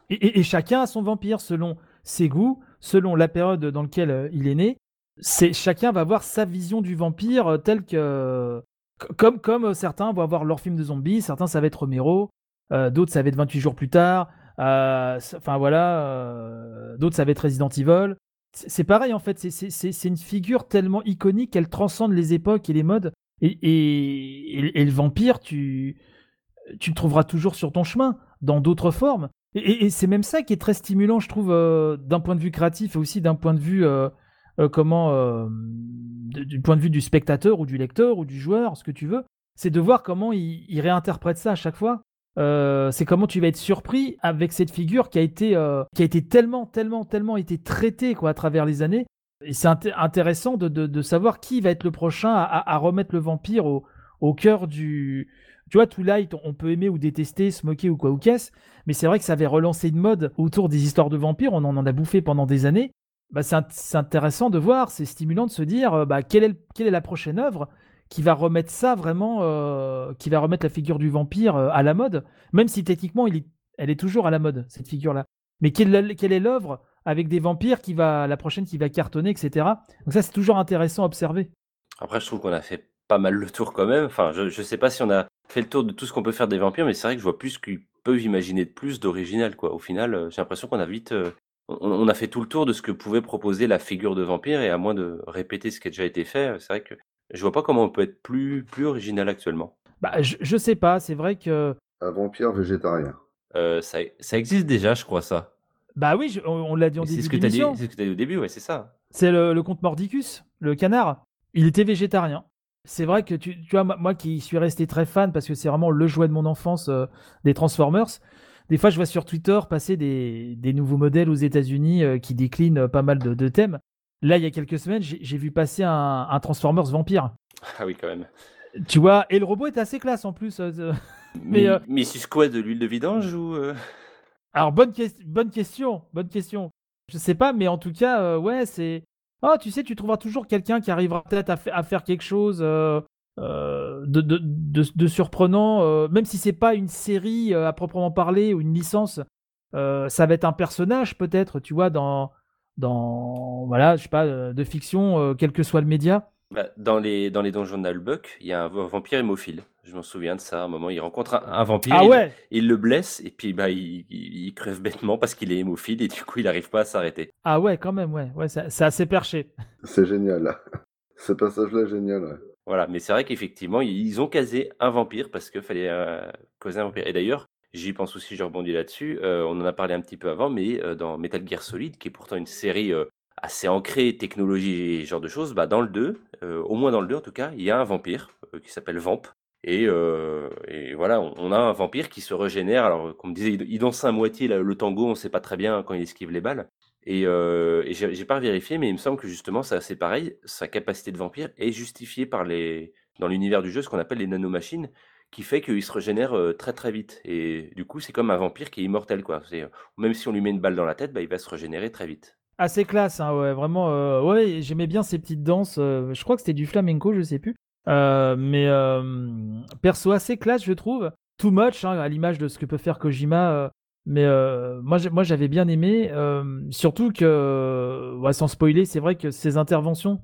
Et, et- et chacun a son vampire selon ses goûts, selon la période dans laquelle il est né. Chacun va avoir sa vision du vampire euh, telle que comme comme euh, certains vont avoir leur film de zombies, certains ça va être Romero, euh, d'autres ça va être 28 jours plus tard, enfin voilà, d'autres ça va être Resident Evil. C'est pareil en fait, c'est- une figure tellement iconique qu'elle transcende les époques et les modes. Et, et, le vampire, tu tu le trouveras toujours sur ton chemin, dans d'autres formes. Et, c'est même ça qui est très stimulant, je trouve, d'un point de vue créatif et aussi d'un point de vue, euh, comment, euh, du point de vue du spectateur ou du lecteur ou du joueur, ce que tu veux, c'est de voir comment il, réinterprète ça à chaque fois. Euh, c'est comment tu vas être surpris avec cette figure qui a été, qui a été tellement, tellement, tellement été traitée quoi, à travers les années. Et c'est inté- intéressant de, savoir qui va être le prochain à, remettre le vampire au, cœur du, tu vois, Twilight, on peut aimer ou détester, se moquer ou quoi ou qu'est-ce, mais c'est vrai que ça avait relancé une mode autour des histoires de vampires, on en a bouffé pendant des années. Bah, c'est int- c'est intéressant de voir, c'est stimulant de se dire euh, bah, quelle, est le- quelle est la prochaine œuvre qui va remettre ça vraiment, euh, qui va remettre la figure du vampire euh, à la mode, même si techniquement il elle est toujours à la mode, cette figure-là. Mais quelle, quelle est l'œuvre avec des vampires qui va, la prochaine qui va cartonner, etc. Donc ça, c'est toujours intéressant à observer. Après, je trouve qu'on a fait pas mal le tour quand même. Enfin, je, je sais pas si on a fait le tour de tout ce qu'on peut faire des vampires, mais c'est vrai que je vois plus qu'ils peuvent imaginer de plus d'original, quoi. Au final, j'ai l'impression qu'on a vite, on, on a fait tout le tour de ce que pouvait proposer la figure de vampire, et à moins de répéter ce qui a déjà été fait, c'est vrai que je vois pas comment on peut être plus, plus original actuellement. Bah, je, je sais pas, c'est vrai que. Un vampire végétarien. Euh, ça, ça existe déjà, je crois, ça. Bah oui, je- on, on l'a dit en Mais C'est début ce que tu as dit, au début, ouais, c'est ça. C'est le, le comte Mordicus, le canard. Il était végétarien. C'est vrai que tu, tu vois, moi moi qui suis resté très fan parce que c'est vraiment le jouet de mon enfance euh, des Transformers. Des fois, je vois sur Twitter passer des, des nouveaux modèles aux États-Unis euh, qui déclinent euh, pas mal de, de thèmes. Là, il y a quelques semaines, j'ai vu passer un, un Transformers vampire. Ah oui, quand même. Tu vois, et le robot est assez classe en plus. euh. Mais, Mais, euh, suce quoi de l'huile de vidange ou euh? Alors, bonne, ques- bonne question, bonne question. Je sais pas, mais en tout cas, euh, ouais, c'est. Oh, tu sais, tu trouveras toujours quelqu'un qui arrivera peut-être à, fa- à faire quelque chose euh, euh, de, de, de- de surprenant, euh, même si c'est pas une série euh, à proprement parler ou une licence. euh, ça va être un personnage peut-être, tu vois, dans, dans voilà, je sais pas, de fiction, euh, quel que soit le média. Bah, dans les, dans les donjons d'Albuck, il y a un va- vampire hémophile. Je m'en souviens de ça. À un moment, il rencontre un, un vampire, Ah il, ouais, il le blesse, et puis bah, il, il- il crève bêtement parce qu'il est hémophile, et du coup, il n'arrive pas à s'arrêter. ah ouais, quand même, ouais, ouais, c'est c'est assez perché. C'est génial. Ce passage-là est génial. ouais. Voilà, mais c'est vrai qu'effectivement, ils ont casé un vampire parce qu'il fallait euh, causer un vampire. Et d'ailleurs, j'y pense aussi, je rebondis là-dessus. euh, on en a parlé un petit peu avant, mais euh, dans Metal Gear Solid, qui est pourtant une série assez ancrée technologie et ce genre de choses, bah, dans le 2, euh, au moins dans le 2 en tout cas, il y a un vampire qui s'appelle Vamp. Et, voilà, on, a un vampire qui se régénère. Alors, comme disait, il, il danse à moitié le tango, on ne sait pas très bien quand il esquive les balles. Et, euh, et j'ai pas vérifié, mais il me semble que justement, ça c'est pareil, sa capacité de vampire est justifiée par les, dans l'univers du jeu, ce qu'on appelle les nanomachines, qui fait qu'il se régénère euh, très très vite. Et du coup, c'est comme un vampire qui est immortel, quoi. Euh, même si on lui met une balle dans la tête, bah, il va se régénérer très vite. Assez classe, hein, ouais, vraiment. euh, ouais, j'aimais bien ces petites danses. je crois que c'était du flamenco, je sais plus. Mais perso assez classe, je trouve. Too much, hein, à l'image de ce que peut faire Kojima. Mais euh, moi, moi, j'avais bien aimé. euh, surtout que, ouais, sans spoiler, c'est vrai que ces interventions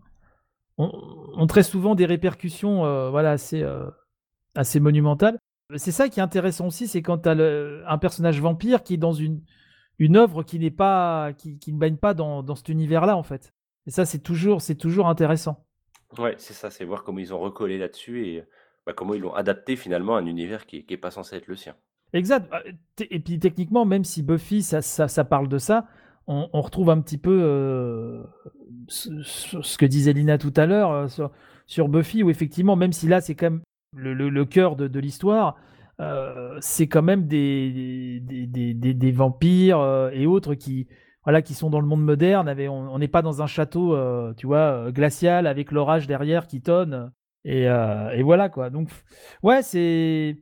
ont, très souvent des répercussions, euh, voilà, assez, euh, assez monumentales. C'est ça qui est intéressant aussi, c'est quand tu as un personnage vampire qui est dans une une œuvre qui n'est pas qui, ne baigne pas dans, dans cet univers-là en fait. Et ça c'est toujours c'est toujours intéressant. Ouais, c'est ça, c'est voir comment ils ont recollé là-dessus et bah, comment ils l'ont adapté finalement à un univers qui, qui est pas censé être le sien. Exact. T- Et puis techniquement, même si Buffy ça, ça, ça parle de ça, on, retrouve un petit peu euh, ce, que disait Lina tout à l'heure euh, sur, Buffy, où effectivement, même si là c'est quand même le, cœur de, l'histoire, euh, c'est quand même des, des, des, des- vampires et autres qui, voilà, qui sont dans le monde moderne. on n'est pas dans un château, tu vois, glacial avec l'orage derrière qui tonne. Et, et voilà quoi. Donc, ouais, c'est.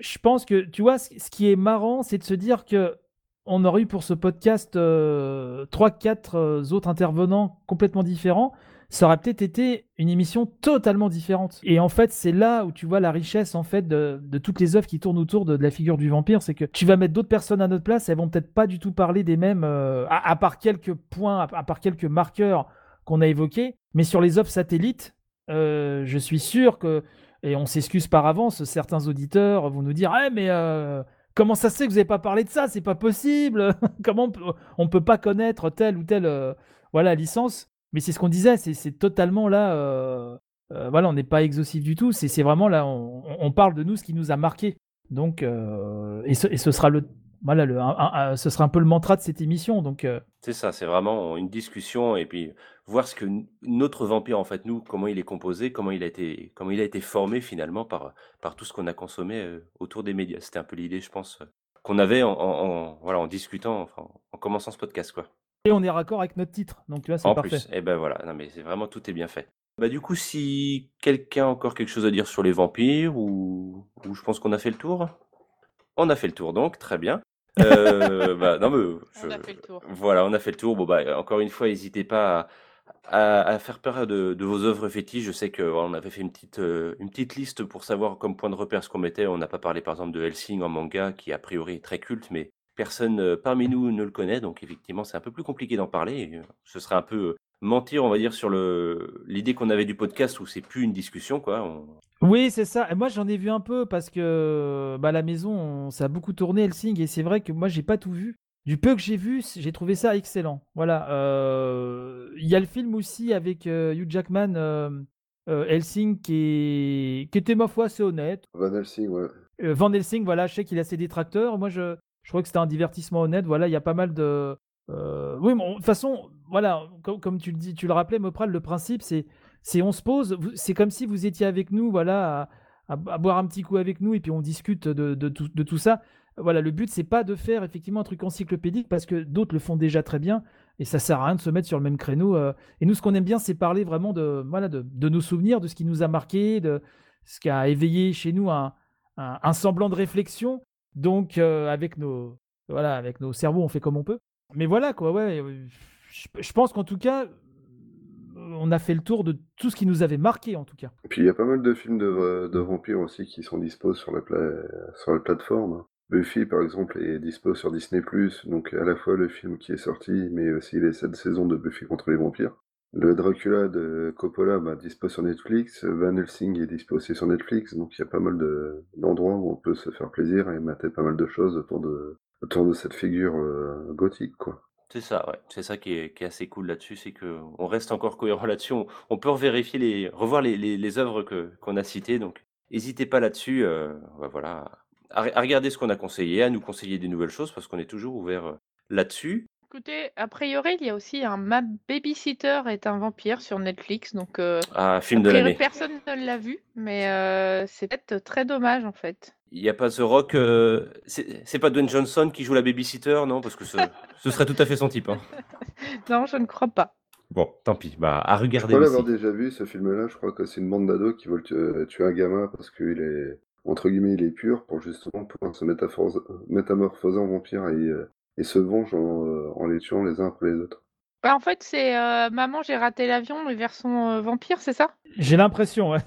Je pense que, tu vois, ce qui est marrant, c'est de se dire que on aurait eu pour ce podcast euh, trois, quatre euh, autres intervenants complètement différents. Ça aurait peut-être été une émission totalement différente. Et en fait, c'est là où tu vois la richesse en fait de, toutes les œuvres qui tournent autour de, la figure du vampire, c'est que tu vas mettre d'autres personnes à notre place, elles vont peut-être pas du tout parler des mêmes, euh, à, part quelques points, à, à part quelques marqueurs qu'on a évoqués, mais sur les œuvres satellites, euh, je suis sûr que, et on s'excuse par avance, certains auditeurs vont nous dire, ah mais euh, comment ça se fait que vous n'avez pas parlé de ça? C'est pas possible. comment on peut, peut pas connaître telle ou telle, euh, voilà, licence mais c'est ce qu'on disait, c'est totalement là. euh, voilà, on n'est pas exhaustif du tout. C'est vraiment là, on, parle de nous, ce qui nous a marqué. Donc, et, ce, sera le, voilà, le, un- ce sera un peu le mantra de cette émission. Donc, C'est ça, c'est vraiment une discussion et puis voir ce que n- notre vampire en fait nous, comment il est composé, comment il a été, comment il a été formé finalement par par tout ce qu'on a consommé euh, autour des médias. C'était un peu l'idée, je pense, euh, qu'on avait en, en- en- voilà en discutant, enfin, en commençant ce podcast quoi. et on est raccord avec notre titre. Donc, tu vois, c'est En parfait. plus, et ben voilà, non mais c'est vraiment tout est bien fait. Bah du coup, si quelqu'un a encore quelque chose à dire sur les vampires ou, ou je pense qu'on a fait le tour. On a fait le tour donc, très bien. Euh, bah non mais On a je- fait le tour. Voilà, on a fait le tour. Bon bah encore une fois, n'hésitez pas à, faire part de, vos œuvres fétiches. Je sais que voilà, on avait fait une petite euh, une petite liste pour savoir comme point de repère ce qu'on mettait. On n'a pas parlé par exemple de Helsing en manga, qui a priori est très culte, mais personne euh, parmi nous ne le connaît, donc effectivement c'est un peu plus compliqué d'en parler. euh, ce serait un peu mentir, on va dire, sur l'idée qu'on avait du podcast où c'est plus une discussion, quoi. Oui, c'est ça. Et moi, j'en ai vu un peu parce que bah, à la maison, on- ça a beaucoup tourné Helsing et c'est vrai que moi, j'ai pas tout vu. Du peu que j'ai vu, j'ai trouvé ça excellent. Voilà. Euh, Il y a le film aussi avec euh, Hugh Jackman, euh, Helsing, qui, est... qui était ma foi assez honnête. Van Helsing, ouais. Van Helsing, voilà, je sais qu'il a ses détracteurs. Moi, je, je crois que c'était un divertissement honnête. Voilà, il y a pas mal de. Oui, mais de toute façon, voilà, comme, comme tu le dis, tu le rappelais, Mopral, le principe, c'est, c'est on se pose. C'est comme si vous étiez avec nous, voilà, à, à- à boire un petit coup avec nous et puis on discute de, de tout, de tout ça. Voilà, le but, c'est pas de faire effectivement un truc encyclopédique parce que d'autres le font déjà très bien et ça sert à rien de se mettre sur le même créneau. euh. Et nous, ce qu'on aime bien, c'est parler vraiment de, voilà, de, de nos souvenirs, de ce qui nous a marqué, de ce qui a éveillé chez nous un, semblant de réflexion. Donc, euh, avec nos, voilà, avec nos cerveaux, on fait comme on peut. Mais voilà, quoi, ouais. Je, pense qu'en tout cas, on a fait le tour de tout ce qui nous avait marqué, en tout cas. Et puis il y a pas mal de films de, vampires aussi qui sont dispos sur sur la plateforme. Buffy, par exemple, est dispo sur Disney+, donc à la fois le film qui est sorti, mais aussi les sept saisons de Buffy contre les vampires. Le Dracula de Coppola, bah, dispo sur Netflix. Van Helsing est dispo aussi sur Netflix, donc il y a pas mal de- d'endroits où on peut se faire plaisir et mater pas mal de choses autour de, cette figure euh, gothique, quoi. C'est ça, ouais. C'est ça qui est, assez cool là-dessus, c'est que on reste encore cohérent là-dessus. On, on peut vérifier les, revoir les, les, œuvres qu'on a citées, donc n'hésitez pas là-dessus. euh, bah, voilà, à, à regarder ce qu'on a conseillé, à nous conseiller des nouvelles choses parce qu'on est toujours ouvert euh, là-dessus. Écoutez, a priori, il y a aussi un Ma Babysitter est un vampire sur Netflix, donc euh, Ah, film de priori l'année. personne ne l'a vu, mais euh, c'est peut-être très dommage en fait. Il n'y a pas The Rock. euh, c'est pas Dwayne Johnson qui joue la babysitter, non? Parce que ce, ce serait tout à fait son type. hein. Non, je ne crois pas. Bon, tant pis. Bah, à Je regarder crois aussi. l'avoir déjà vu, ce film-là. Je crois que c'est une bande d'ados qui veulent tu- tuer un gamin parce qu'il est, entre guillemets, il est pur pour justement pouvoir se métamorphoser en vampire et, euh, et se venge en, euh, en les tuant les uns après les autres. Bah, en fait, c'est euh, Maman, j'ai raté l'avion, mais version euh, vampire, c'est ça? J'ai l'impression, ouais.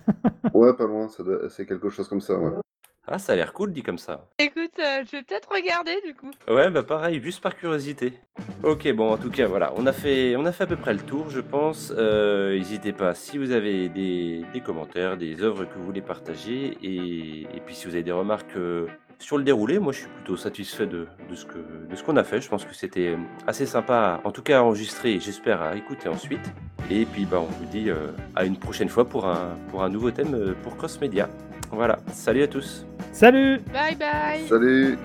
Ouais, pas loin, ça doit- c'est quelque chose comme ça, ouais. Ah, ça a l'air cool dit comme ça. Écoute, euh, je vais peut-être regarder du coup. Ouais, bah pareil, juste par curiosité. Ok, bon, en tout cas, voilà, on a fait, on a fait à peu près le tour, je pense. Euh, N'hésitez pas, si vous avez des, des commentaires, des œuvres que vous voulez partager, et, et puis si vous avez des remarques euh, sur le déroulé, moi je suis plutôt satisfait de, de ce que, de ce qu'on a fait. Je pense que c'était assez sympa, en tout cas à enregistrer, j'espère à écouter ensuite. Et puis, bah, on vous dit à une prochaine fois pour un, pour un nouveau thème pour Cross Media. Voilà, salut à tous. Salut. Bye bye. Salut